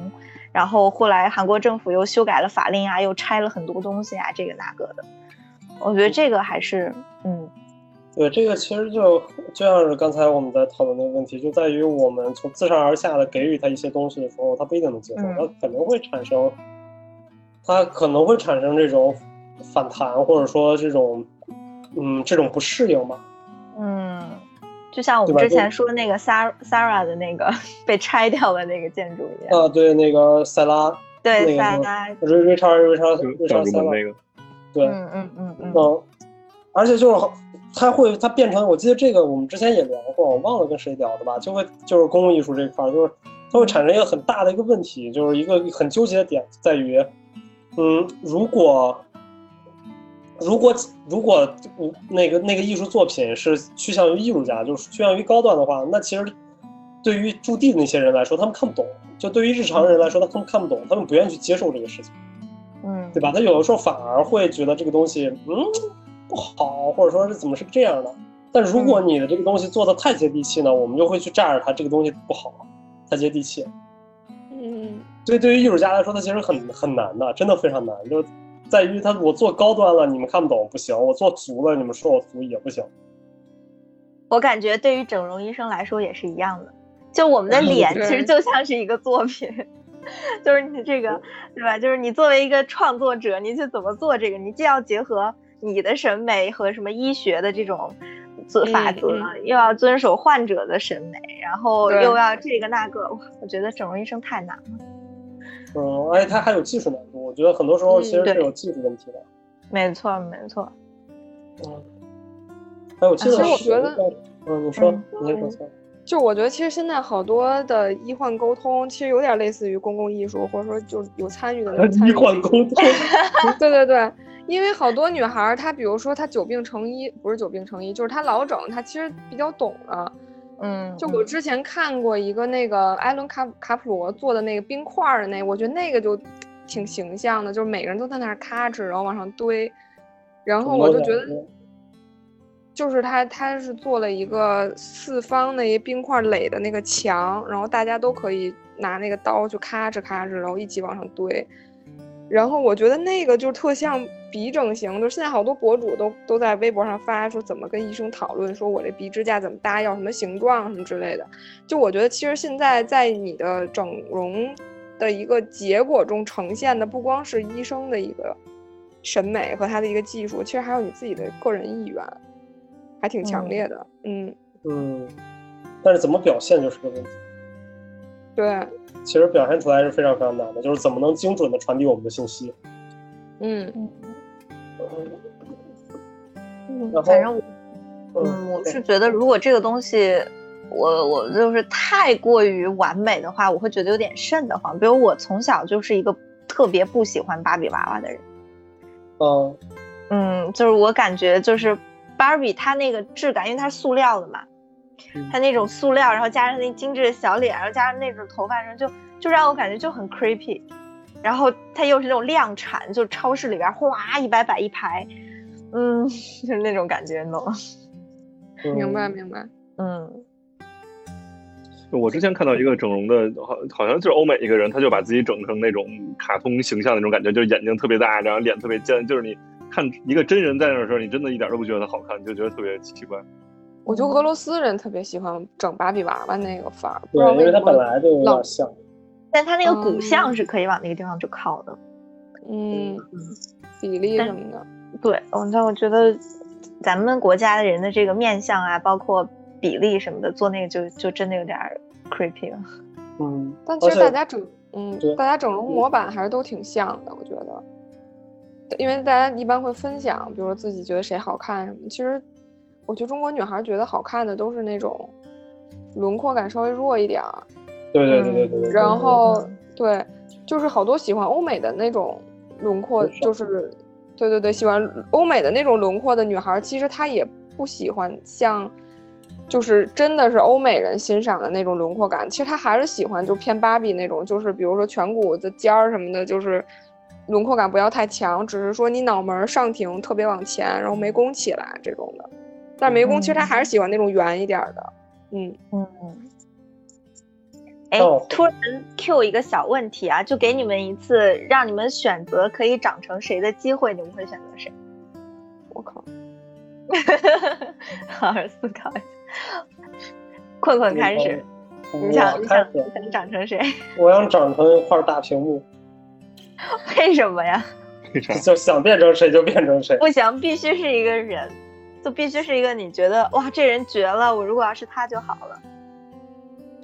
然后后来韩国政府又修改了法令啊，又拆了很多东西啊，这个那个的，我觉得这个还是嗯。对，这个其实就就像是刚才我们在讨论那个问题，就在于我们从自上而下的给予他一些东西的时候，他不一定能接受，嗯他可能会产生，他可能会产生这种反弹，或者说这种，嗯，这种不适应吧。嗯，就像我们之前说那个 Sara Sara 的那个 [LAUGHS] 被拆掉的那个建筑一样。啊，对，那个塞拉，对，那个萨拉，瑞瑞查瑞查就瑞查塞拉，那个，对，嗯嗯嗯嗯，嗯，而且就是它会，它变成，我记得这个我们之前也聊过，我忘了跟谁聊的吧，就会就是公共艺术这一块儿，就是它会产生一个很大的一个问题，就是一个很纠结的点在于，嗯，如果如果如果嗯那个那个艺术作品是趋向于艺术家，就是趋向于高端的话，那其实对于驻地的那些人来说，他们看不懂；就对于日常人来说，他们看不懂，他们不愿意去接受这个事情。嗯，对吧？他有的时候反而会觉得这个东西，嗯，不好，或者说是怎么是这样的。但如果你的这个东西做的太接地气呢，我们就会去炸着它，这个东西不好，太接地气。嗯，所以对于艺术家来说，它其实很很难的，真的非常难，就是在于他我做高端了，你们看不懂不行；我做足了，你们说我足也不行。我感觉对于整容医生来说也是一样的，就我们的脸其实就像是一个作品，[LAUGHS] 就是你这个对吧？就是你作为一个创作者，你去怎么做这个，你既要结合你的审美和什么医学的这种做法则，嗯又要遵守患者的审美，然后又要这个那个，我觉得整容医生太难了。嗯，而且他还有技术难度，我觉得很多时候其实是有技术问题的。没错，没错。嗯，还有记得其实我觉得，嗯，你说，嗯你先说错。就我觉得其实现在好多的医患沟通，其实有点类似于公共艺术，或者说就有参与的人 [LAUGHS] 参与医患沟通，对 [LAUGHS] 对对，因为好多女孩，她比如说她久病成医，不是久病成医，就是她老整，她其实比较懂了。嗯，就我之前看过一个那个艾伦卡卡普罗做的那个冰块儿的那，我觉得那个就挺形象的，就是每个人都在那儿咔哧，然后往上堆，然后我就觉得，就是他他是做了一个四方的一冰块垒的那个墙，然后大家都可以拿那个刀去咔哧咔哧，然后一起往上堆。然后我觉得那个就特像鼻整形，就现在好多博主都都在微博上发说怎么跟医生讨论，说我这鼻支架怎么搭，要什么形状什么之类的。就我觉得其实现在在你的整容的一个结果中呈现的，不光是医生的一个审美和他的一个技术，其实还有你自己的个人意愿，还挺强烈的。嗯，嗯，但是怎么表现就是个问题。对，其实表现出来是非常非常难的，就是怎么能精准的传递我们的信息。嗯嗯，反正我。嗯嗯，我是觉得如果这个东西，我我就是太过于完美的话，我会觉得有点瘆得慌。比如我从小就是一个特别不喜欢芭比娃娃的人，嗯，嗯，就是我感觉就是芭比它那个质感，因为它是塑料的嘛，它那种塑料，然后加上那精致的小脸，然后加上那种头发，然后就就让我感觉就很 creepy。然后它又是那种量产，就超市里边哗一摆摆一排，嗯，[LAUGHS] 就是那种感觉，你懂吗？明白明白。嗯，我之前看到一个整容的，好好像就是欧美一个人，他就把自己整成那种卡通形象那种感觉，就是眼睛特别大，然后脸特别尖，就是你看一个真人在那的时候，你真的一点都不觉得他好看，你就觉得特别奇怪。我觉得俄罗斯人特别喜欢整芭比娃娃那个范儿，对，因为他本来就有点像。但他那个骨相是可以往那个地方去靠的，嗯，比例什么的。对，我但我觉得咱们国家的人的这个面相啊，包括比例什么的，做那个就就真的有点 creepy 了。嗯，但其实大家整，嗯，大家整容模板还是都挺像的，我觉得。因为大家一般会分享，比如说自己觉得谁好看什么。其实，我觉得中国女孩觉得好看的都是那种轮廓感稍微弱一点儿。对对对对对。然后对，就是好多喜欢欧美的那种轮廓，就是对对对，喜欢欧美的那种轮廓的女孩，其实她也不喜欢像，就是真的是欧美人欣赏的那种轮廓感。其实她还是喜欢就偏芭比那种，就是比如说颧骨的尖儿什么的，就是轮廓感不要太强，只是说你脑门上挺特别往前，然后眉弓起来这种的。但眉弓其实她还是喜欢那种圆一点的，嗯嗯嗯。哎，突然 Q 一个小问题啊，就给你们一次让你们选择可以长成谁的机会，你们会选择谁？我靠，[LAUGHS] 好好思考一下。困困开始，你想你想你想长成谁？我想长成一块大屏幕。[LAUGHS] 为什么呀？[LAUGHS] 就想变成谁就变成谁。不行，必须是一个人，就必须是一个你觉得哇，这人绝了，我如果要是他就好了。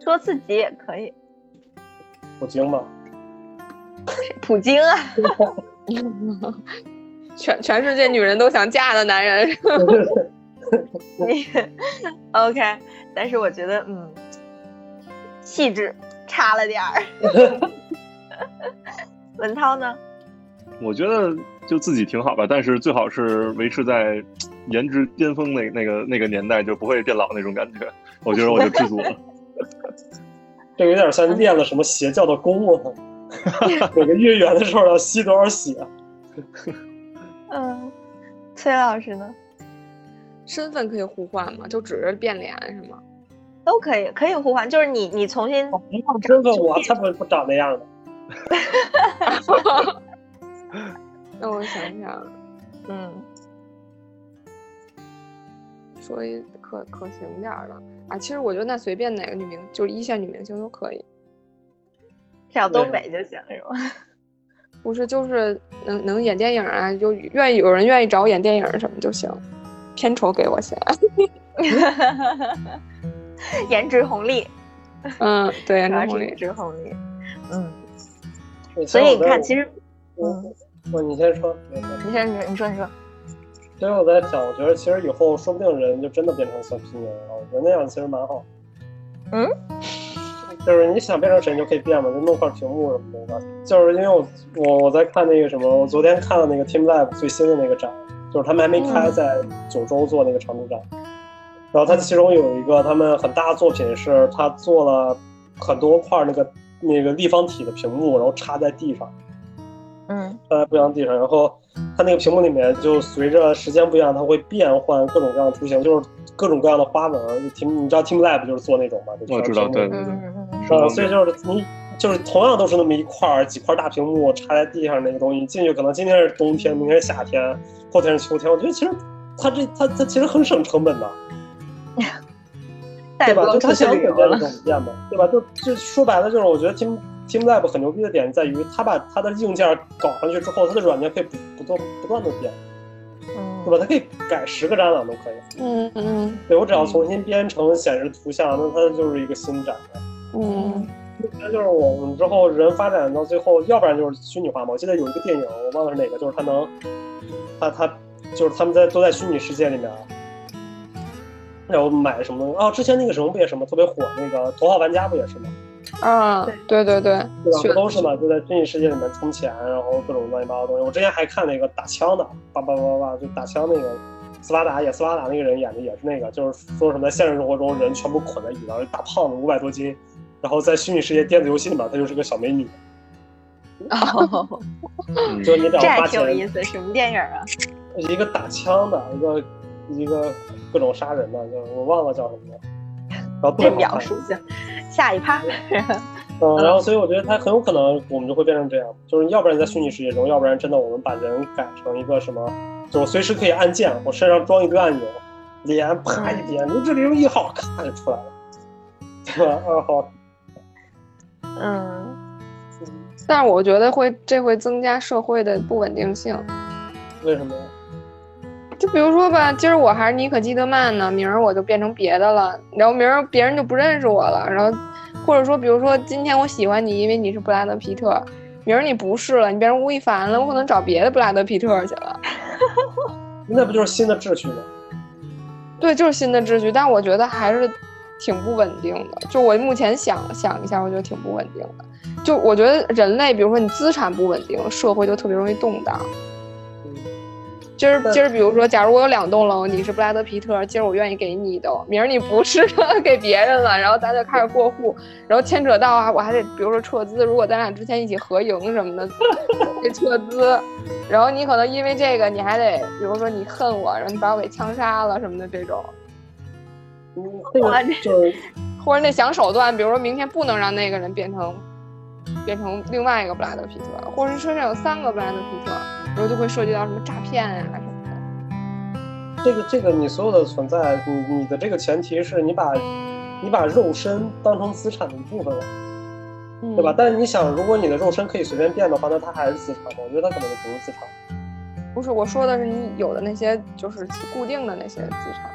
说自己也可以，普京吗？普京啊！[LAUGHS] 全全世界女人都想嫁的男人。[LAUGHS] 你 OK？但是我觉得，嗯，气质差了点儿。[LAUGHS] 文涛呢？我觉得就自己挺好吧，但是最好是维持在颜值巅峰那那个那个年代，就不会变老那种感觉。我觉得我就知足了。[LAUGHS] 这有点像练了什么邪教的功啊！每个月圆的时候要吸多少血？[LAUGHS] 嗯，崔老师呢？身份可以互换吗？就只是变脸是吗？都可以，可以互换。就是你，你重新身份，我才不不长那样呢。[LAUGHS] 那我想想，嗯，说一可可行点的。啊，其实我觉得那随便哪个女明，就是一线女明星都可以，只要东北就行，是吗？[LAUGHS] 不是，就是能能演电影啊，就愿意有人愿意找我演电影什么就行，片酬给我钱。[LAUGHS] 颜值红利，嗯，对，颜值红利，颜值红利，嗯。所以你看，其实，嗯，不，你先说，你先，你说，你说。所以我在想，我觉得其实以后说不定人就真的变成小皮人了。我觉得那样其实蛮好。嗯，就是你想变成谁就可以变嘛，就弄块屏幕什么的。就是因为我我我在看那个什么，我昨天看了那个 Team Lab 最新的那个展，就是他们还没开，在九州做那个长驻展。然后它其中有一个他们很大的作品是，他做了很多块那个那个立方体的屏幕，然后插在地上。嗯，插在不一样地上，然后。它那个屏幕里面就随着时间不一样，它会变换各种各样的图形，就是各种各样的花纹。Team，你知道 Team Lab 就是做那种吗？我知道，对对对。呃，所以就是你就是同样都是那么一块儿几块大屏幕插在地上那个东西，进去可能今天是冬天，明天是夏天，后天是秋天。我觉得其实它这它它其实很省成本的，[LAUGHS] 对吧？就它想怎么变就怎么变嘛，对吧？就就说白了就是，我觉得 Team。TeamLab 很牛逼的点在于，它把它的硬件搞上去之后，它的软件可以不不断不断的变，嗯，对吧？它可以改十个展览都可以，嗯嗯，对我只要重新编程显示图像，那它就是一个新展，嗯，那就是我们之后人发展到最后，要不然就是虚拟化嘛。我记得有一个电影，我忘了是哪个，就是它能，它它就是他们在都在虚拟世界里面，然后买什么东西哦，之前那个什么不也什么特别火，那个头号玩家不也是吗？啊，对对对，对吧？选不都是嘛？就在虚拟世界里面充钱，然后各种乱七八糟东西。我之前还看那个打枪的，叭叭叭叭，就打枪那个斯巴达演斯巴达那个人演的也是那个，就是说什么在现实生活中人全部捆在椅子上，大胖子五百多斤，然后在虚拟世界电子游戏里面他就是个小美女，哦，嗯 [LAUGHS] 就你只要这还花钱挺有意思，什么电影啊？一个打枪的，一个一个各种杀人的，就是我忘了叫什么了。然后这描述性，下一趴。[LAUGHS] 嗯，然后所以我觉得它很有可能我们就会变成这样，就是要不然在虚拟世界中，要不然真的我们把人改成一个什么，就我随时可以按键，我身上装一堆按钮，脸啪一点，林志玲一号咔就出来了，对吧？二号，嗯，但是我觉得会这会增加社会的不稳定性。为什么呀？就比如说吧，今儿我还是妮可基德曼呢，明儿我就变成别的了，然后明儿别人就不认识我了，然后或者说，比如说今天我喜欢你，因为你是布拉德皮特，明儿你不是了，你变成吴亦凡了，我可能找别的布拉德皮特去了。[LAUGHS] 那不就是新的秩序吗？对，就是新的秩序，但我觉得还是挺不稳定的。就我目前想想一下，我觉得挺不稳定的。就我觉得人类，比如说你资产不稳定，社会就特别容易动荡。今儿但今儿，比如说，假如我有两栋楼，你是布拉德皮特，今儿我愿意给你一栋，明儿你不是了，给别人了，然后咱就开始过户，然后牵扯到啊，我还得比如说撤资，如果咱俩之前一起合营什么的，得撤资，然后你可能因为这个，你还得比如说你恨我，然后你把我给枪杀了什么的这种，或者你得想手段，比如说明天不能让那个人变成变成另外一个布拉德皮特，或者是车上有三个布拉德皮特，然后就会涉及到什么诈骗呀、什么的。这个这个你所有的存在，你你的这个前提是你把你把肉身当成资产的一部分了。嗯对吧？但是你想，如果你的肉身可以随便变的话，那它还是资产吗？我觉得它可能就不是资产。不是，我说的是你有的那些就是固定的那些资产。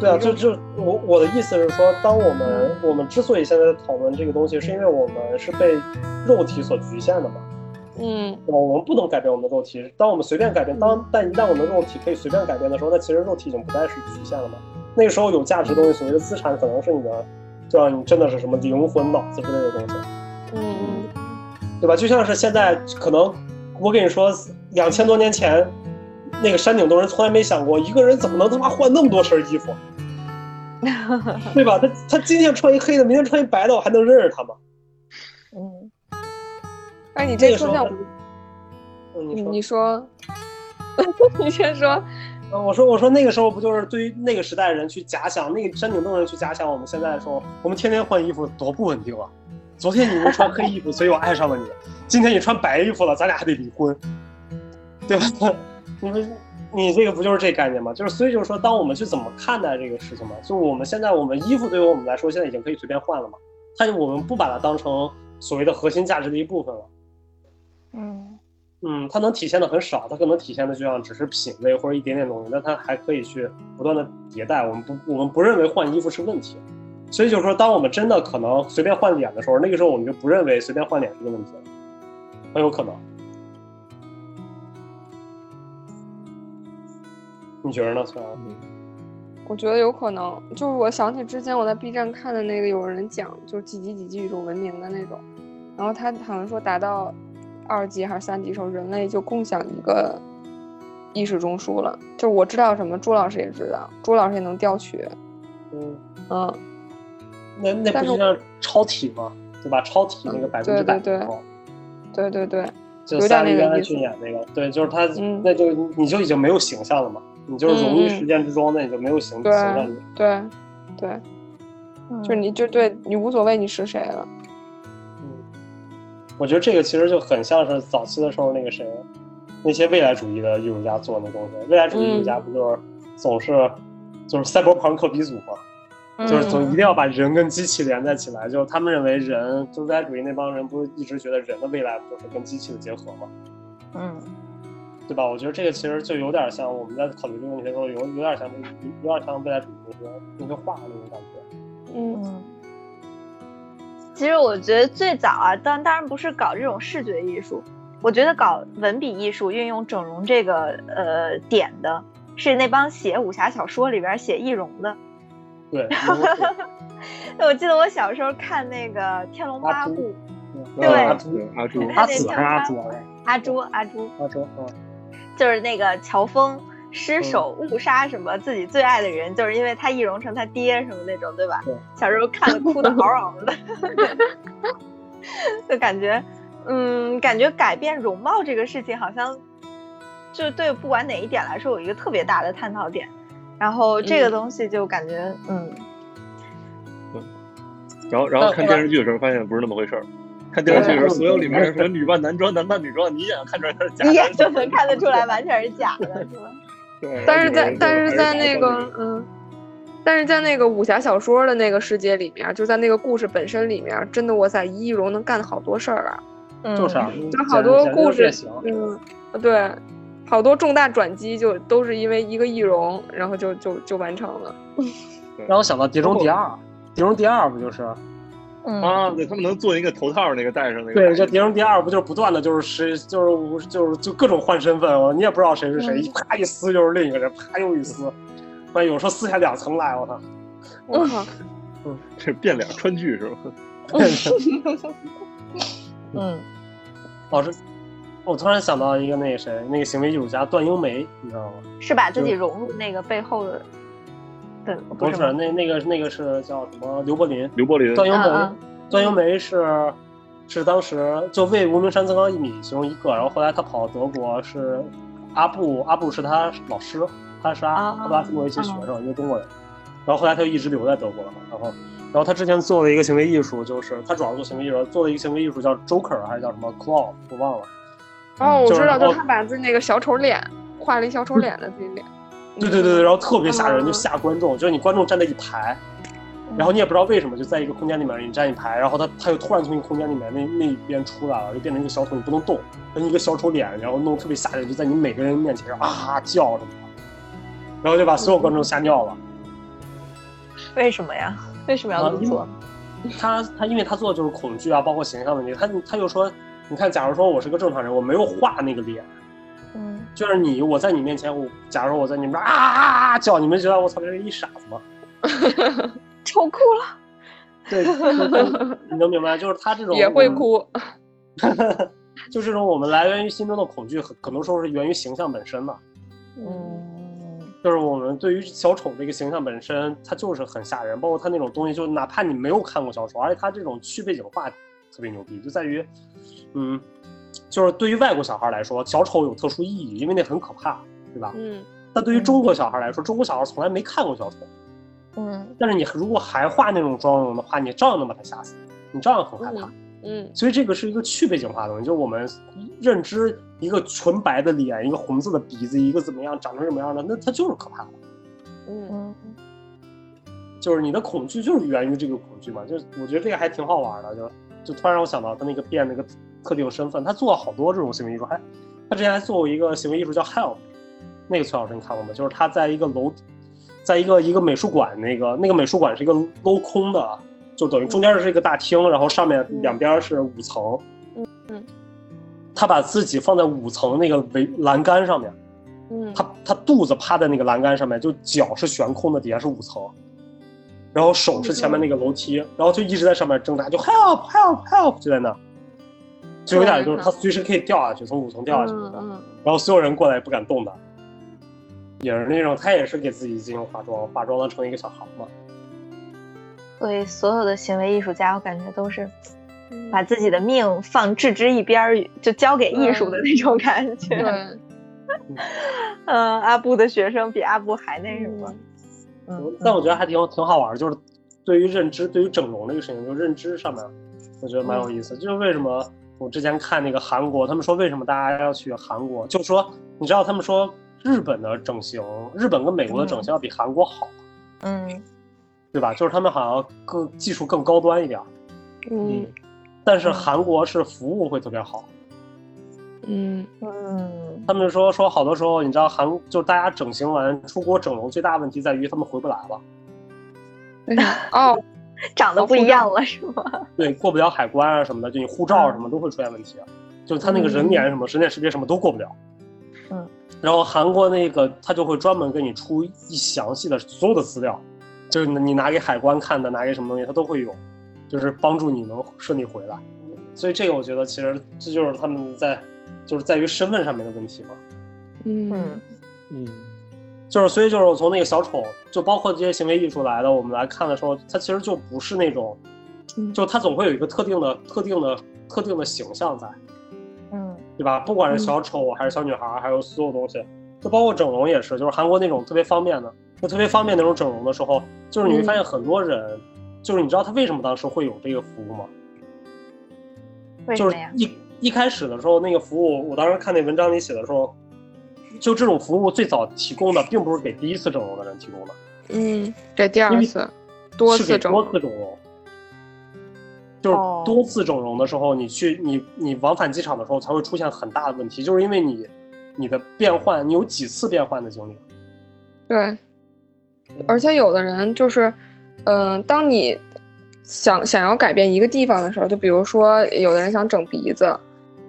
对啊，就就我我的意思是说，当我们我们之所以现在讨论这个东西，是因为我们是被肉体所局限的嘛，嗯对吧？我们不能改变我们的肉体。当我们随便改变，当但一旦我们的肉体可以随便改变的时候，那其实肉体已经不再是局限了嘛。那个时候有价值的东西，所谓的资产，可能是你的，对吧？你真的是什么灵魂、脑子之类的东西。嗯对吧？就像是现在可能，我跟你说，两千多年前，那个山顶洞人从来没想过，一个人怎么能他妈换那么多身衣服，[LAUGHS] 对吧？他他今天穿一黑的，明天穿一白的，我还能认识他吗？嗯，哎，你这说像，嗯，你你说，[LAUGHS] 你先说。呃我说我说那个时候不就是对于那个时代的人去假想，那个山顶洞人去假想我们现在的时候，我们天天换衣服多不稳定啊！昨天你们穿黑衣服，所以我爱上了你，今天你穿白衣服了，咱俩还得离婚，对吧？[LAUGHS] 你们你这个不就是这概念吗？就是所以就是说，当我们去怎么看待这个事情嘛？就我们现在我们衣服对于我们来说，现在已经可以随便换了嘛？它就我们不把它当成所谓的核心价值的一部分了。嗯，嗯，它能体现的很少，它可能体现的就像只是品味或者一点点东西，但它还可以去不断的迭代。我们不，我们不认为换衣服是问题，所以就是说，当我们真的可能随便换脸的时候，那个时候我们就不认为随便换脸是个问题了，很有可能。你觉得呢，孙安？我觉得有可能，就是我想起之前我在 B 站看的那个，有人讲就是几级几级宇宙文明的那种，然后他好像说达到二级还是三级的时候，人类就共享一个意识中枢了。就是我知道什么，朱老师也知道，朱老师也能调取，嗯，嗯，那那不就像超体吗？对吧？超体那个百分之百对对对哦对对对，就有点萨利安那个意思去演那个，对，就是他，嗯那就你就已经没有形象了嘛，你就是融于嗯嗯时间之中，那你就没有形对形象力。对对，嗯就是你就对你无所谓你是谁了，嗯，我觉得这个其实就很像是早期的时候那个谁，那些未来主义的艺术家做的东西。未来主义艺术家不就是总是就是赛博朋克鼻祖嘛，就是总一定要把人跟机器连在起来，就是他们认为人，就未来主义那帮人不是一直觉得人的未来不就是跟机器的结合吗？嗯对吧？我觉得这个其实就有点像我们在考虑这个问题的时候，有有点像那有点像未来主义那些那些画那种感觉。嗯嗯。其实我觉得最早啊，当当然不是搞这种视觉艺术，我觉得搞文笔艺术，运用整容这个呃点的，是那帮写武侠小说里边写易容的，对，[LAUGHS] 我记得我小时候看那个《天龙八部》，对阿朱阿朱，阿紫还是阿朱啊？阿朱阿朱阿朱，嗯，就是那个乔峰失手误杀什么自己最爱的人，就是因为他易容成他爹什么那种，对吧？对小时候看的哭的嗷嗷的，[LAUGHS] 就感觉，嗯，感觉改变容貌这个事情好像，就对不管哪一点来说有一个特别大的探讨点，然后这个东西就感觉，嗯，然后然后看电视剧的时候发现不是那么回事儿。看电视剧的时候，所有里面什么女扮男装、男扮女装，你一眼看出来它是假的。一眼就能看得出来完全是假的，是吧？对但是在但是在那个嗯，但是在那个武侠小说的那个世界里面，就在那个故事本身里面，真的哇塞，一易容能干好多事儿啊！嗯，就是啊，就好多故事嗯，对，好多重大转机就都是因为一个易容，然后就就就完成了。让我想到《碟中谍二》，《碟中谍二》不就是？嗯啊，对他们能做一个头套，那个戴上那个。对，这《碟中谍二》不就是不断的就是谁就是就是就各种换身份，我你也不知道谁是谁，嗯一啪一撕就是另一个人，啪又一撕，那有时候撕下两层来，我操！我靠，这变脸川剧是吧？[LAUGHS] 嗯老师，我突然想到一个那个谁，那个行为艺术家段英梅，你知道吗？是把自己融入那个背后的，对，不是，是那那个那个是叫什么？刘柏林。刘柏林段英梅，嗯段英梅是是当时就为无名山增高一米其中一个，然后后来他跑到德国是阿布，阿布是他老师，他是阿啊阿布拉斯莫维奇学生，一个中国人，然后后来他就一直留在德国了嘛，然后然后他之前做了一个行为艺术，就是他主要做行为艺术，做了一个行为艺术叫 Joker 还是叫什么 Claw，我忘了。哦，我知道，就他把自己那个小丑脸画了一小丑脸的自己脸。对对对对，然后特别吓人，嗯就吓观众，就是你观众站在一排，然后你也不知道为什么就在一个空间里面，你站一排，然后他他又突然从一个空间里面那那一边出来了，就变成一个小丑，你不能动，跟一个小丑脸，然后弄得特别吓人，就在你每个人面前啊叫什么的，然后就把所有观众吓尿了。为什么呀？为什么要这么做？他他因为他做的就是恐惧啊，包括形象问题，他他就说，你看，假如说我是个正常人，我没有画那个脸，嗯就是你我在你面前，我假如我在你们这啊啊啊啊叫，你们觉得我操这是一傻子吗？[LAUGHS] 超哭了。对，你能明白，就是他这种也会，哭。[LAUGHS] 就这种我们来源于心中的恐惧，很很多时候是源于形象本身嘛。嗯就是我们对于小丑这个形象本身，它就是很吓人，包括他那种东西，就哪怕你没有看过小丑，而且他这种去背景化特别牛逼，就在于，嗯，就是对于外国小孩来说，小丑有特殊意义，因为那很可怕，对吧？嗯但对于中国小孩来说，中国小孩从来没看过小丑，嗯但是你如果还画那种妆容的话，你照样能把他吓死，你照样很害怕。嗯所以这个是一个去背景化的东西，就是我们认知一个纯白的脸，一个红色的鼻子，一个怎么样长成什么样的，那它就是可怕的。嗯嗯就是你的恐惧就是源于这个恐惧嘛，就是我觉得这个还挺好玩的，就就突然让我想到他那个变那个特定身份，他做了好多这种行为艺术，还他之前还做过一个行为艺术叫 Help，那个崔老师你看过吗？就是他在一个楼，在一个一个美术馆，那个那个美术馆是一个镂空的，就等于中间是一个大厅，然后上面两边是五层，嗯嗯，他把自己放在五层那个围栏杆上面。嗯，他他肚子趴在那个栏杆上面，就脚是悬空的，底下是五层，然后手是前面那个楼梯，然后就一直在上面挣扎，就 help help help 就在那，就有点就是他随时可以掉下去，从五层掉下去，嗯嗯。然后所有人过来也不敢动他，也是那种他也是给自己进行化妆，化妆的成一个小孩嘛，所以所有的行为艺术家，我感觉都是嗯，把自己的命放置之一边儿，就交给艺术的那种感觉。对，[LAUGHS] 嗯，阿布的学生比阿布还那什么。嗯，但我觉得还挺挺好玩，就是对于认知，对于整容这个事情，就认知上面，我觉得蛮有意思。就是为什么我之前看那个韩国，他们说为什么大家要去韩国，就是说你知道他们说日本的整形，日本跟美国的整形要比韩国好，嗯。对吧？就是他们好像更技术更高端一点，嗯。但是韩国是服务会特别好。嗯。嗯他们说说好多时候，你知道韩就是大家整形完出国整容最大问题在于他们回不来了。哦，[LAUGHS] 长得不一样了是吗？[LAUGHS] 对，过不了海关啊什么的，就你护照什么都会出现问题，就是他那个人脸什么、人脸识别什么都过不了。嗯，然后韩国那个他就会专门给你出一详细的所有的资料，就是你拿给海关看的，拿给什么东西，他都会有，就是帮助你能顺利回来。所以这个我觉得其实这就是他们在，就是在于身份上面的问题嘛。嗯嗯，就是所以就是我从那个小丑，就包括这些行为艺术来的，我们来看的时候，它其实就不是那种，就它总会有一个特定的、特定的、特定的形象在，嗯，对吧？不管是小丑还是小女孩，还有所有东西，就包括整容也是，就是韩国那种特别方便的，就特别方便那种整容的时候，就是你会发现很多人，就是你知道他为什么当时会有这个服务吗？就是一一开始的时候，那个服务，我当时看那文章里写的时候。就这种服务最早提供的，并不是给第一次整容的人提供的，嗯，给第二次、多次整多次整容，就是多次整容的时候，你去你你往返机场的时候才会出现很大的问题，就是因为你你的变换，你有几次变换的经历。对，而且有的人就是，嗯，当你想想要改变一个地方的时候，就比如说有的人想整鼻子。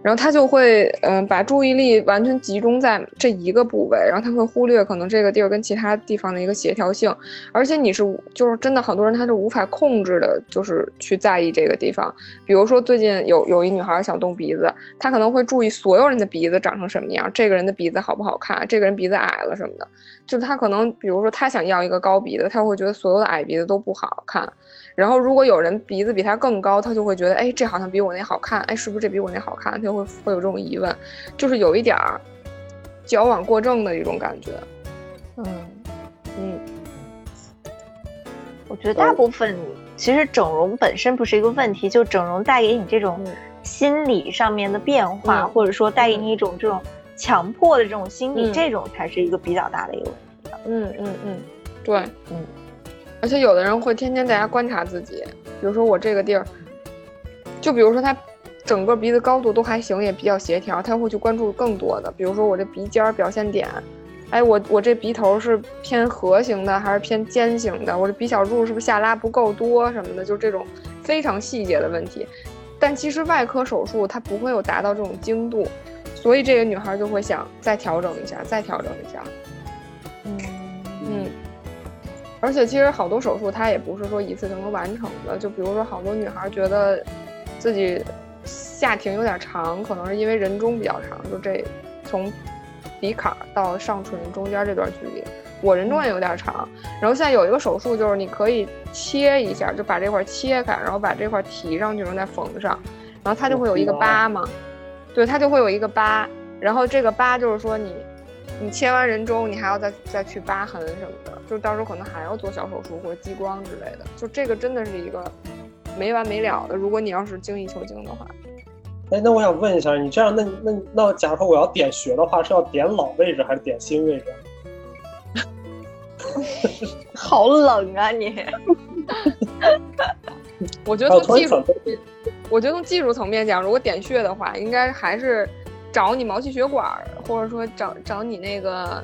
然后他就会，嗯，把注意力完全集中在这一个部位，然后他会忽略可能这个地儿跟其他地方的一个协调性，而且你是就是真的很多人他是无法控制的，就是去在意这个地方。比如说最近有有一女孩想动鼻子，她可能会注意所有人的鼻子长成什么样，这个人的鼻子好不好看，这个人鼻子矮了什么的，就是他可能比如说他想要一个高鼻子，他会觉得所有的矮鼻子都不好看。然后，如果有人鼻子比他更高，他就会觉得，哎，这好像比我那好看，哎，是不是这比我那好看？他就会会有这种疑问，就是有一点儿矫枉过正的一种感觉。嗯嗯，我觉得大部分其实整容本身不是一个问题，就整容带给你这种心理上面的变化，或者说带给你一种这种强迫的这种心理，这种才是一个比较大的一个问题。嗯嗯嗯，对，嗯。而且有的人会天天在家观察自己，比如说我这个地儿，就比如说他整个鼻子高度都还行，也比较协调，他会去关注更多的，比如说我这鼻尖表现点，哎，我我这鼻头是偏合型的还是偏尖型的？我这鼻小柱是不是下拉不够多什么的？就这种非常细节的问题。但其实外科手术它不会有达到这种精度，所以这个女孩就会想再调整一下，再调整一下。嗯嗯。而且其实好多手术它也不是说一次就能完成的，就比如说好多女孩觉得自己下庭有点长，可能是因为人中比较长，就这从鼻坎到上唇中间这段距离，我人中也有点长。然后现在有一个手术，就是你可以切一下，就把这块切开，然后把这块提上去，然后再缝上，然后它就会有一个疤嘛，对，它就会有一个疤，然后这个疤就是说你。你切完人中，你还要再再去疤痕什么的，就到时候可能还要做小手术或者激光之类的，就这个真的是一个没完没了的。如果你要是精益求精的话，哎，那我想问一下，你这样，那那那，假如说我要点穴的话，是要点老位置还是点新位置？[LAUGHS] [LAUGHS] 好冷啊你！[LAUGHS] 我觉得从技术，我觉得从技术层面讲，如果点穴的话，应该还是。找你毛细血管，或者说找找你那个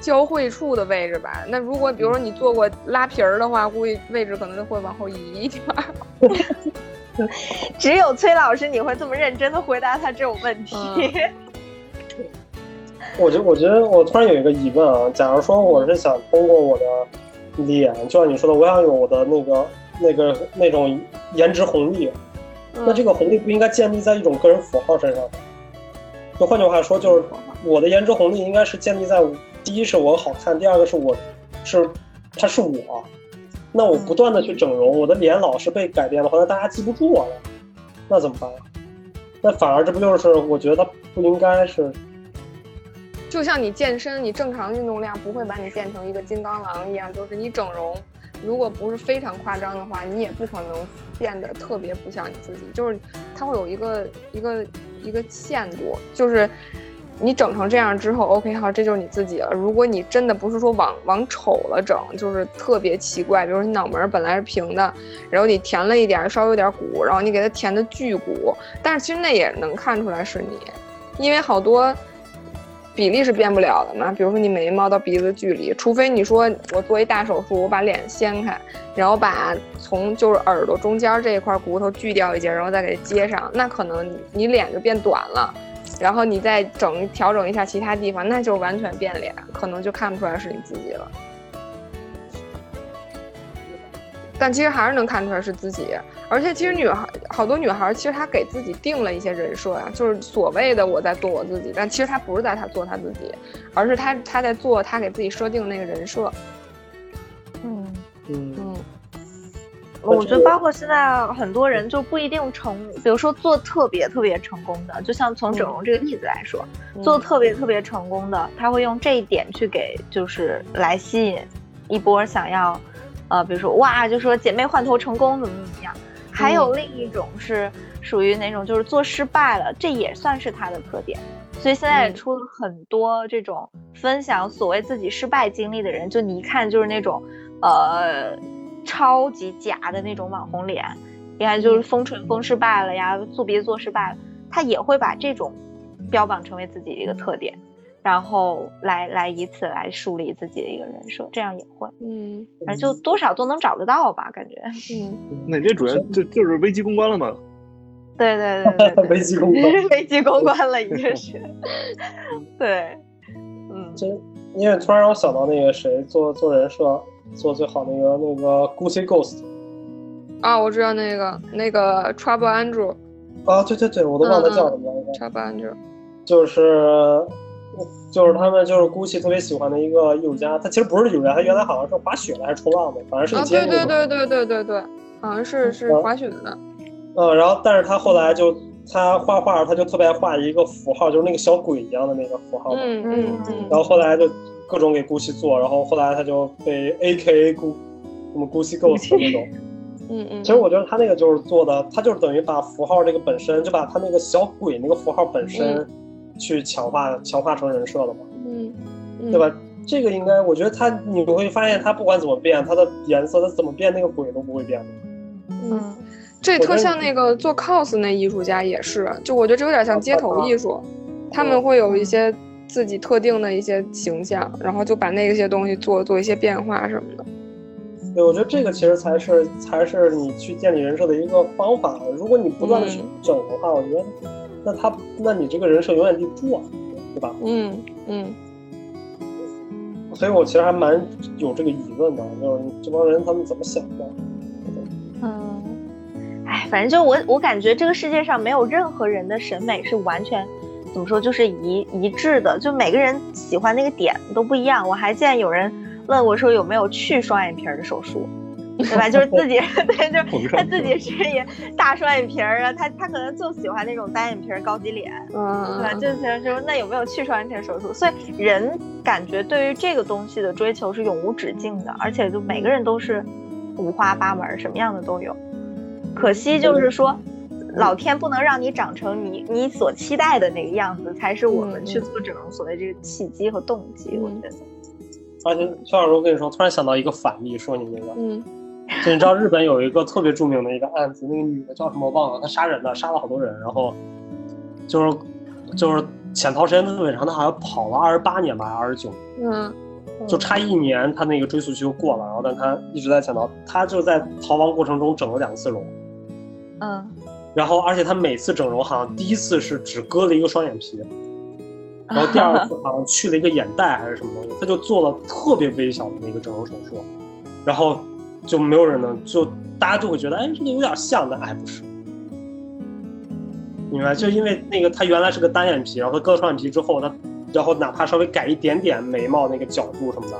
交汇处的位置吧。那如果比如说你做过拉皮儿的话，估计位置可能就会往后移一点。[LAUGHS] 只有崔老师你会这么认真的回答他这种问题。[LAUGHS] 我觉我觉得我突然有一个疑问啊，假如说我是想通过我的脸，就像你说的，我想有我的那个那个那种颜值红利，那这个红利不应该建立在一种个人符号身上吗？就换句话说，就是我的颜值红利应该是建立在第一是我好看，第二个是我是他是我。那我不断的去整容，我的脸老是被改变的话，那大家记不住我了，那怎么办？那反而这不就是我觉得不应该是？就像你健身，你正常运动量不会把你变成一个金刚狼一样，就是你整容，如果不是非常夸张的话，你也不可能变得特别不像你自己，就是它会有一个一个。一个限度，就是你整成这样之后，OK，好，这就是你自己了。如果你真的不是说往往丑了整，就是特别奇怪，比如说你脑门本来是平的，然后你填了一点，稍微有点鼓，然后你给它填的巨鼓，但是其实那也能看出来是你，因为好多比例是变不了的嘛。比如说你眉毛到鼻子距离，除非你说我做一大手术，我把脸掀开，然后把。从就是耳朵中间这一块骨头锯掉一截，然后再给它接上，那可能你脸就变短了，然后你再整调整一下其他地方，那就完全变脸，可能就看不出来是你自己了。但其实还是能看出来是自己。而且其实女孩好多女孩，其实她给自己定了一些人设呀，就是所谓的我在做我自己，但其实她不是在她做她自己，而是她她在做她给自己设定的那个人设。嗯。嗯。嗯。我觉得包括现在很多人就不一定成，比如说做特别特别成功的，就像从整容这个例子来说，嗯。做特别特别成功的，他会用这一点去给就是来吸引一波想要，呃，比如说哇，就说姐妹换头成功怎么怎么样。还有另一种是属于那种就是做失败了，这也算是他的特点。所以现在也出了很多这种分享所谓自己失败经历的人，就你一看就是那种，呃。超级假的那种网红脸，你看就是封唇封失败了呀，做鼻子做失败了，他也会把这种标榜成为自己的一个特点，然后来来以此来树立自己的一个人设，这样也会，嗯。反正就多少都能找得到吧，感觉。嗯，[LAUGHS] 那你这主要就就是危机公关了嘛？[LAUGHS] 对对对对对，[LAUGHS] 危机公关，危机公关了，已经是。对，嗯，这因为突然让我想到那个谁做做人设做最好那个那个 Gucci Ghost 啊，我知道那个那个 Trouble Andrew，啊，对对对，我都忘了叫什么了，Trouble Andrew，就是就是他们就是 Gucci 特别喜欢的一个艺术家，他其实不是艺术家，他原来好像是滑雪的还是冲浪的，反正是啊，个街舞对对对对对对对，好像是是滑雪的，嗯，然后但是他后来就他画画，他就特别爱画一个符号，就是那个小鬼一样的那个符号嘛。嗯嗯嗯然后后来就各种给 Gucci 做，然后后来他就被 A.K.A. 古什么 Gucci Ghost 的那种。[LAUGHS] 嗯嗯，其实我觉得他那个就是做的，他就是等于把符号这个本身，就把他那个小鬼那个符号本身去强化强化成人设了嘛，嗯，嗯对？吧？这个应该，我觉得他你会发现，他不管怎么变，他的颜色他怎么变，那个鬼都不会变的。嗯，嗯这特像那个做 cos 那艺术家也是，就我觉得这有点像街头艺术，他们会有一些自己特定的一些形象，然后就把那些东西做做一些变化什么的。对，我觉得这个其实才是才是你去建立人设的一个方法。如果你不断的去嗯整的话，我觉得那他那你这个人设永远立不住啊，对吧？嗯嗯所以我其实还蛮有这个疑问的，就是这帮人他们怎么想的？嗯，哎，反正就我我感觉这个世界上没有任何人的审美是完全怎么说就是一一致的，就每个人喜欢那个点都不一样。我还见有人问我说有没有去双眼皮儿的手术，[LAUGHS] 对吧？就是自己 [LAUGHS] 对，就是他自己是也大双眼皮儿啊，他他可能就喜欢那种单眼皮儿高级脸，嗯对吧？嗯，就是说那有没有去双眼皮手术？所以人感觉对于这个东西的追求是永无止境的，而且就每个人都是五花八门，什么样的都有。可惜就是说，老天不能让你长成你你所期待的那个样子，才是我们去做整容所谓这个契机和动机。我觉得，而且肖老师，我跟你说，突然想到一个反例，说你那个，嗯 [LAUGHS] 就你知道日本有一个特别著名的一个案子，那个女的叫什么我忘了，她杀人的，杀了好多人，然后就是就是潜逃时间特别长，她好像跑了二十八年吧，二十九年。嗯就差一年，她那个追诉期就过了，然后但她一直在潜逃，她就在逃亡过程中整了两次容，嗯然后而且她每次整容好像第一次是只割了一个双眼皮，[LAUGHS] 然后第二次好像去了一个眼袋还是什么东西，他就做了特别微小的那个整容手术，然后就没有人能就大家就会觉得哎这个有点像，但还不是，明白？就因为那个他原来是个单眼皮，然后割了双眼皮之后，他然后哪怕稍微改一点点眉毛那个角度什么的，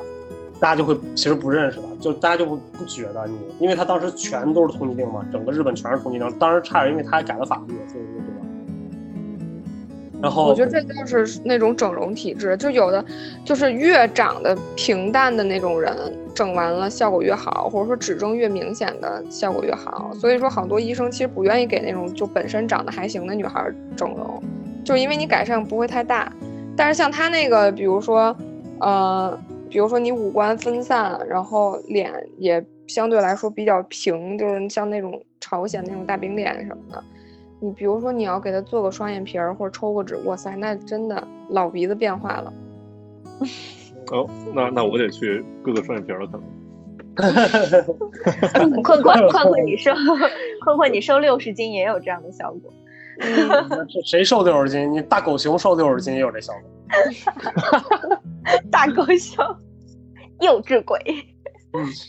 大家就会其实不认识他，就大家就会不觉得你，因为他当时全都是通缉令嘛，整个日本全是通缉令，当时差点因为他改了法律，所以对？然后我觉得这就是那种整容体质，就有的就是越长得平淡的那种人，整完了效果越好，或者说指征越明显的效果越好。所以说，好多医生其实不愿意给那种就本身长得还行的女孩整容，就是因为你改善不会太大。但是像她那个，比如说，呃，比如说你五官分散，然后脸也相对来说比较平，就是像那种朝鲜那种大饼脸什么的。你比如说，你要给他做个双眼皮儿或者抽个脂，哇塞，那真的老鼻子变化了。[LAUGHS] 哦，那那我得去割个双眼皮了，可能。[LAUGHS] 困困困困，你瘦困困，你瘦六十斤也有这样的效果。这谁瘦六十斤？你大狗熊瘦六十斤也有这效果。大狗熊，幼稚鬼。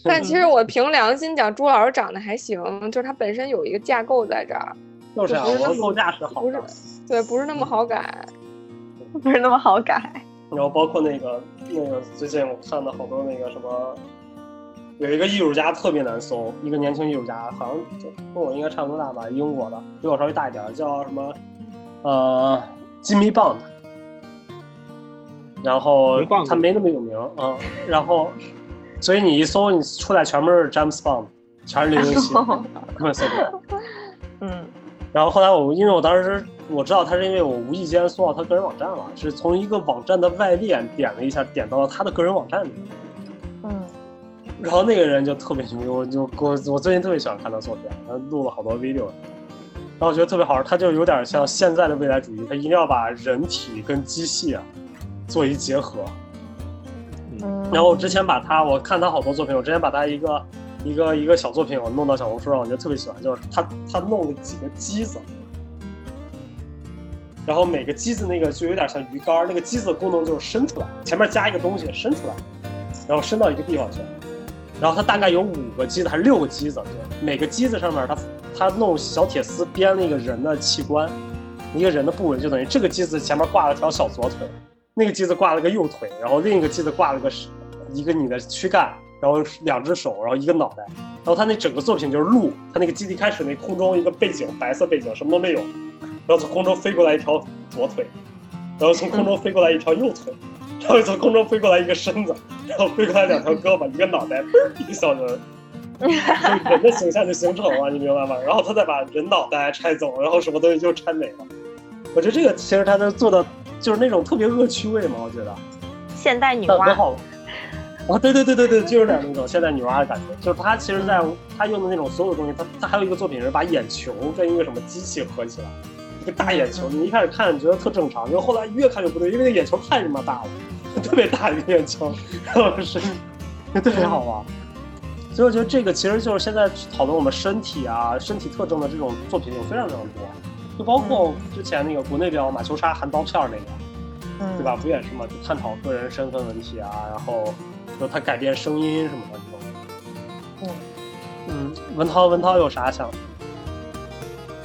但其实我凭良心讲，朱老师长得还行，就是他本身有一个架构在这儿，就是啊，不是那么我构架是好不是的。对，不是那么好改。[LAUGHS] 不是那么好改。然后包括那个那个最近我看的好多那个什么，有一个艺术家特别难搜，一个年轻艺术家，好像跟我应该差不多大吧，英国的，比我稍微大一点，叫什么呃 Jimmy Bond。然后他没那么有名啊、嗯，然后所以你一搜，你出来全部是 James Bond，全是零零七，根本搜不到。嗯然后后来我因为我当时我知道他是因为我无意间搜到他个人网站了，是从一个网站的外链点了一下，点到了他的个人网站里。嗯然后那个人就特别牛逼，我就我我最近特别喜欢看他作品，他录了好多 video，然后我觉得特别好玩，他就有点像现在的未来主义，他一定要把人体跟机器啊做一结合。嗯。然后我之前把他，我看他好多作品，我之前把他一个一个一个小作品，我弄到小红书上，我就特别喜欢，就是他他弄了几个机子，然后每个机子那个就有点像鱼竿，那个机子的功能就是伸出来，前面加一个东西伸出来，然后伸到一个地方去，然后它大概有五个机子还是六个机子，对，每个机子上面它它弄小铁丝编了一个人的器官，一个人的部位，就等于这个机子前面挂了条小左腿，那个机子挂了个右腿，然后另一个机子挂了个一个你的躯干，然后两只手，然后一个脑袋，然后他那整个作品就是鹿，他那个基地开始那空中一个背景白色背景什么都没有，然后从空中飞过来一条左腿，然后从空中飞过来一条右腿，然后从空中飞过来一个身子，然后飞过来两条胳膊，一个脑袋，嘣一个小人，[LAUGHS] 就人的形象就形成了，你明白吗？然后他再把人脑袋拆走，然后什么东西就拆没了。我觉得这个其实他都做的就是那种特别恶趣味嘛，我觉得。现代女娲。啊，对对对对对，就有点那种现代女娲的感觉。就是她其实在她用的那种所有东西，她她还有一个作品是把眼球跟一个什么机器合起来，一个大眼球。你一开始看觉得特正常，就后来越看越不对，因为那眼球太他妈大了，[LAUGHS] 特别大一个眼球，然后是特别好玩。所以我觉得这个其实就是现在讨论我们身体啊、身体特征的这种作品有非常非常多，就包括之前那个国内叫马秋莎含刀片那个。嗯，对吧？不也是嘛？就探讨个人身份问题啊，然后就他改变声音什么的这种。嗯嗯，文涛，文涛有啥想？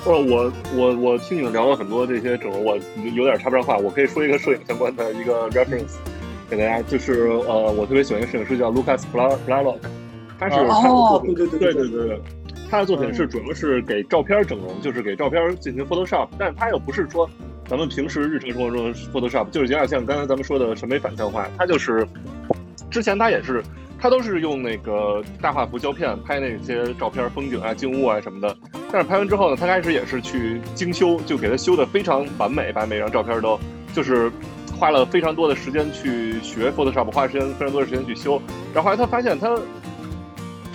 不是我，我我听你们聊了很多这些整容，我有点插不上话。我可以说一个摄影相关的一个 reference 给大家，就是呃，我特别喜欢一个摄影师叫 Lucas Blalock，他是他的作品，对对对对对对，他的作品是主要是给照片整容，就是给照片进行 Photoshop，但他又不是说。咱们平时日常生活中的 Photoshop 就是有点像刚才咱们说的审美反向化，他就是之前他也是，他都是用那个大画幅胶片拍那些照片、风景啊、静物啊什么的。但是拍完之后呢，他开始也是去精修，就给他修的非常完美，把每张照片都就是花了非常多的时间去学 Photoshop，花时间非常多的时间去修。然后后来他发现他。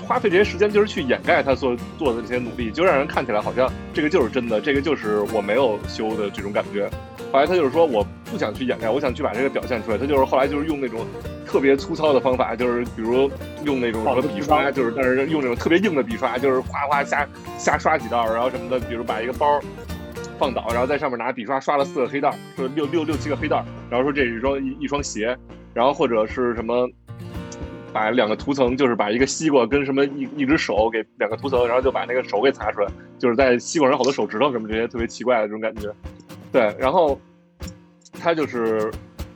花费这些时间就是去掩盖他所做的这些努力，就让人看起来好像这个就是真的，这个就是我没有修的这种感觉。后来他就是说，我不想去掩盖，我想去把这个表现出来。他就是后来就是用那种特别粗糙的方法，就是比如用那种什么笔刷，就是但是用那种特别硬的笔刷，就是哗哗瞎瞎刷几道，然后什么的，比如把一个包放倒，然后在上面拿笔刷刷了四个黑道，说六六六七个黑道，然后说这是一双一一双鞋，然后或者是什么。把两个涂层，就是把一个西瓜跟什么一一只手给两个涂层，然后就把那个手给擦出来，就是在西瓜上好多手指头什么这些特别奇怪的这种感觉。对，然后他就是，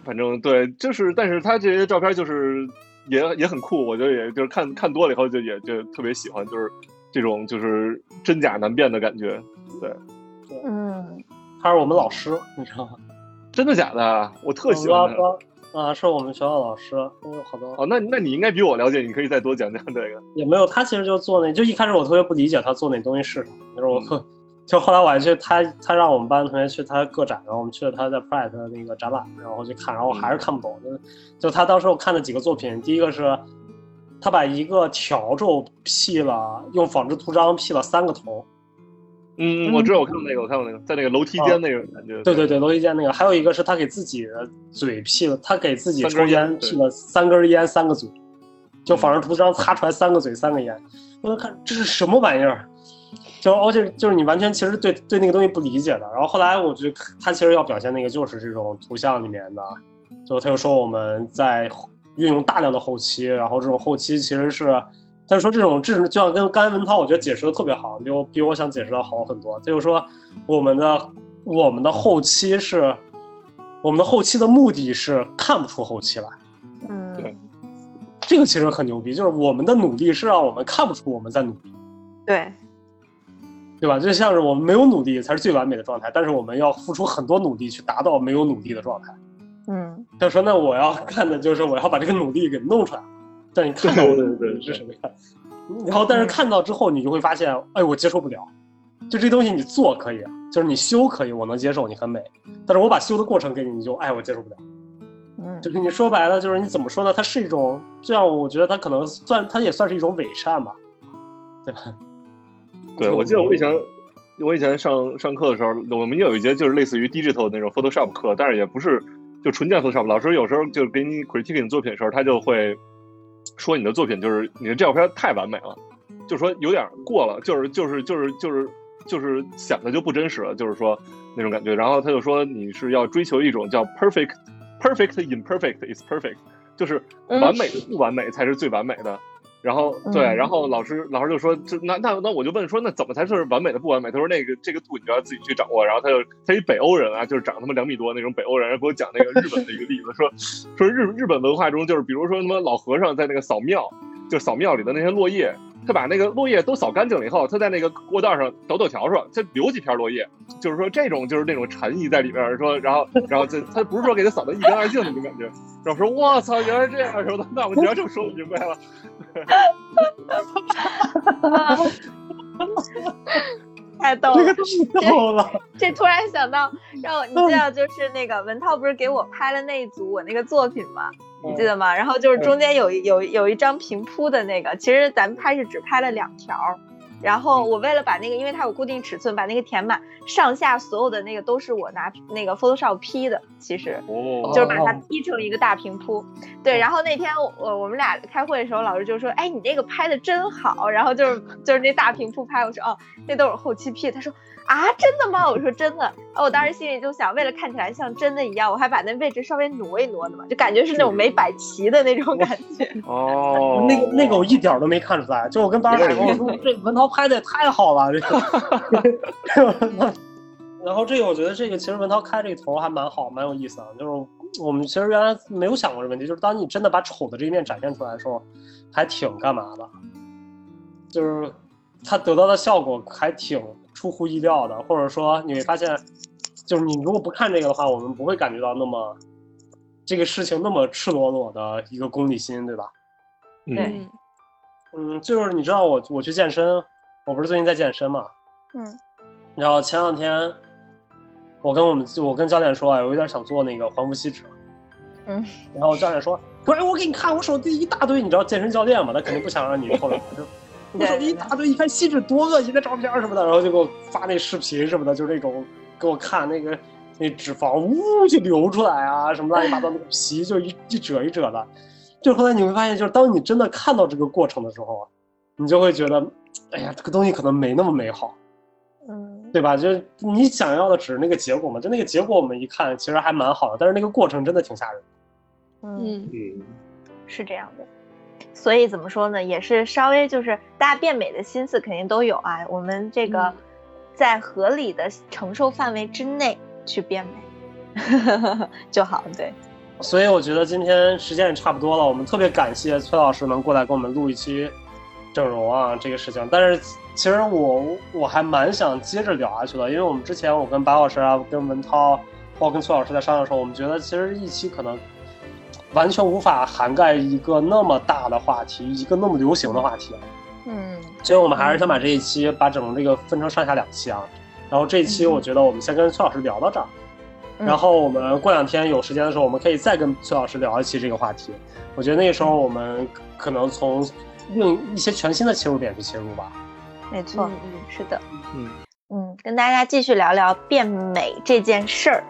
反正对，就是，但是他这些照片就是也也很酷，我觉得也就是看看多了以后就也就特别喜欢，就是这种就是真假难辨的感觉。对，嗯，他是我们老师，你知道吗？[LAUGHS] 真的假的？我特喜欢他。啊，是我们学校老师，有好多哦。那那你应该比我了解，你可以再多讲讲这个。也没有，他其实就做那，就一开始我特别不理解他做那东西是什么，就是我，就后来我还去他他让我们班同学去他个展，然后我们去了他在 Pride 的那个展览，然后去看，然后我还是看不懂。就就他当时我看了几个作品，第一个是，他把一个笤帚 P 了，用仿制图章 P 了三个头。嗯，我知道，我看过那个，我看过那个，在那个楼梯间那个感觉。对对对，楼梯间那个，还有一个是他给自己的嘴 P 了，他给自己抽烟 P 了三根烟，三个嘴，就仿制图章擦出来三个嘴，三个烟。我看这是什么玩意儿？就而且就是你完全其实对对那个东西不理解的。然后后来我觉得他其实要表现那个就是这种图像里面的，就他就说我们在运用大量的后期，然后这种后期其实是，他就说这种这种就像跟刚才文涛我觉得解释的特别好，比我比我想解释的好很多。他就说我们的我们的后期是，我们的后期的目的是看不出后期来，嗯对这个其实很牛逼，就是我们的努力是让我们看不出我们在努力。对，对吧？就像是我们没有努力才是最完美的状态，但是我们要付出很多努力去达到没有努力的状态。嗯他说：“那我要干的就是我要把这个努力给弄出来，但你看到我的努力是什么样？然后，但是看到之后，你就会发现，哎，我接受不了。就这东西你做可以，就是你修可以，我能接受，你很美。但是我把修的过程给你，你就哎，我接受不了。嗯就是你说白了，就是你怎么说呢？它是一种这样，我觉得它可能算，它也算是一种伪善吧，对吧？对，我记得我以前我以前上上课的时候，我们有一节就是类似于 digital 那种 Photoshop 课，但是也不是就纯见 Photoshop。老师有时候就给你 critique 你作品的时候，他就会说你的作品就是你的这照片太完美了，就说有点过了，就是就是就是就是就是显得就不真实了，就是说那种感觉。然后他就说你是要追求一种叫 perfect perfect imperfect is perfect，就是完美的不完美才是最完美的。然后对，嗯然后老师老师就说，这那那那我就问说，那怎么才是完美的不完美？他说那个这个度你就要自己去掌握。然后他就他一北欧人啊，就是长他妈两米多那种北欧人，给我讲那个日本的一个例子，说说日日本文化中就是比如说他妈老和尚在那个扫庙，就扫庙里的那些落叶，他把那个落叶都扫干净了以后，他在那个过道上抖抖笤帚，他留几片落叶，就是说这种就是那种禅意在里边说，然后然后这他不是说给他扫得一干二净那种感觉。然后说我操，原来这样说的，那我只要就说不明白了。[LAUGHS] 太逗了这个。太逗了。这突然想到，[LAUGHS] 让我你知道，就是那个文涛不是给我拍了那一组我那个作品吗？你记得吗？然后就是中间有一有有一张平铺的那个，其实咱们拍是只拍了两条，然后我为了把那个，因为它有固定尺寸，把那个填满，上下所有的那个都是我拿那个 Photoshop P 的，其实哦就是把它 P 成一个大平铺。对，然后那天我我我们俩开会的时候，老师就说：“哎，你这个拍的真好。”然后就是就是那大平铺拍，我说：“哦，那都是后期 P。”他说：“啊，真的吗？”我说：“真的。”然后我当时心里就想，为了看起来像真的一样，我还把那位置稍微挪一挪的嘛，就感觉是那种没摆齐的那种感觉。[LAUGHS] 哦，那个那个我一点儿都没看出来，就我跟班长说，我说这文涛拍的也太好了，这个。[LAUGHS] [LAUGHS] 然后这个我觉得这个其实文涛开这个头还蛮好，蛮有意思的。就是我们其实原来没有想过这个问题，就是当你真的把丑的这一面展现出来的时候，还挺干嘛的，就是他得到的效果还挺出乎意料的，或者说你会发现，就是你如果不看这个的话，我们不会感觉到那么这个事情那么赤裸裸的一个功利心，对吧？嗯对。嗯，就是你知道我我去健身，我不是最近在健身嘛，嗯。然后前两天我跟我们我跟教练说，哎，我有点想做那个环腹吸脂，嗯，然后教练说，哎，我给你看，我手机一大堆，你知道健身教练嘛，他肯定不想让你透露，就我手机一大堆，一看细致多恶心的照片什么的，然后就给我发那视频什么的，就是那种给我看那个那脂肪呜就流出来啊，什么乱七八糟，那个皮就一一褶一褶的。[LAUGHS] 就后来你会发现，就是当你真的看到这个过程的时候，你就会觉得，哎呀，这个东西可能没那么美好，嗯，对吧？就你想要的只是那个结果嘛，就那个结果我们一看其实还蛮好的，但是那个过程真的挺吓人。的，嗯，嗯，是这样的。所以怎么说呢，也是稍微就是大家变美的心思肯定都有啊。我们这个嗯在合理的承受范围之内去变美 [LAUGHS] 就好。对，所以我觉得今天时间也差不多了，我们特别感谢崔老师能过来跟我们录一期整容啊这个事情。但是其实我我还蛮想接着聊下去的，因为我们之前我跟白老师啊、跟文涛，包括跟崔老师在商量的时候，我们觉得其实一期可能完全无法涵盖一个那么大的话题，一个那么流行的话题。嗯所以我们还是想把这一期把整个这个分成上下两期啊。然后这一期我觉得我们先跟崔老师聊到这儿，嗯然后我们过两天有时间的时候，我们可以再跟崔老师聊一期这个话题。我觉得那个时候我们可能从用一些全新的切入点去切入吧。没错，嗯嗯是的，嗯嗯，跟大家继续聊聊变美这件事儿。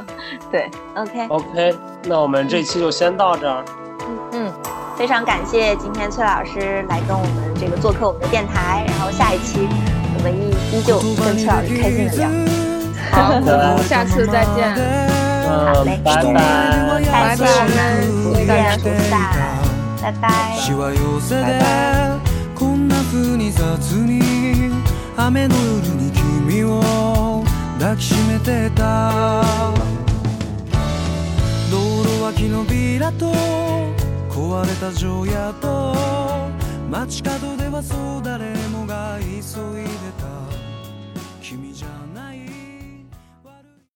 [LAUGHS] 对，OK，OK，那我们这期就先到这儿。嗯，非常感谢今天崔老师来跟我们这个做客我们的电台，然后下一期我们依依旧跟崔老师开心的聊。好，我们下次再见。嗯，拜拜。下期我们不见下次再来，拜拜。雨の夜に君を抱きしめてた。道路脇のビラと壊れた乗屋と街角ではそう誰もが急いでた。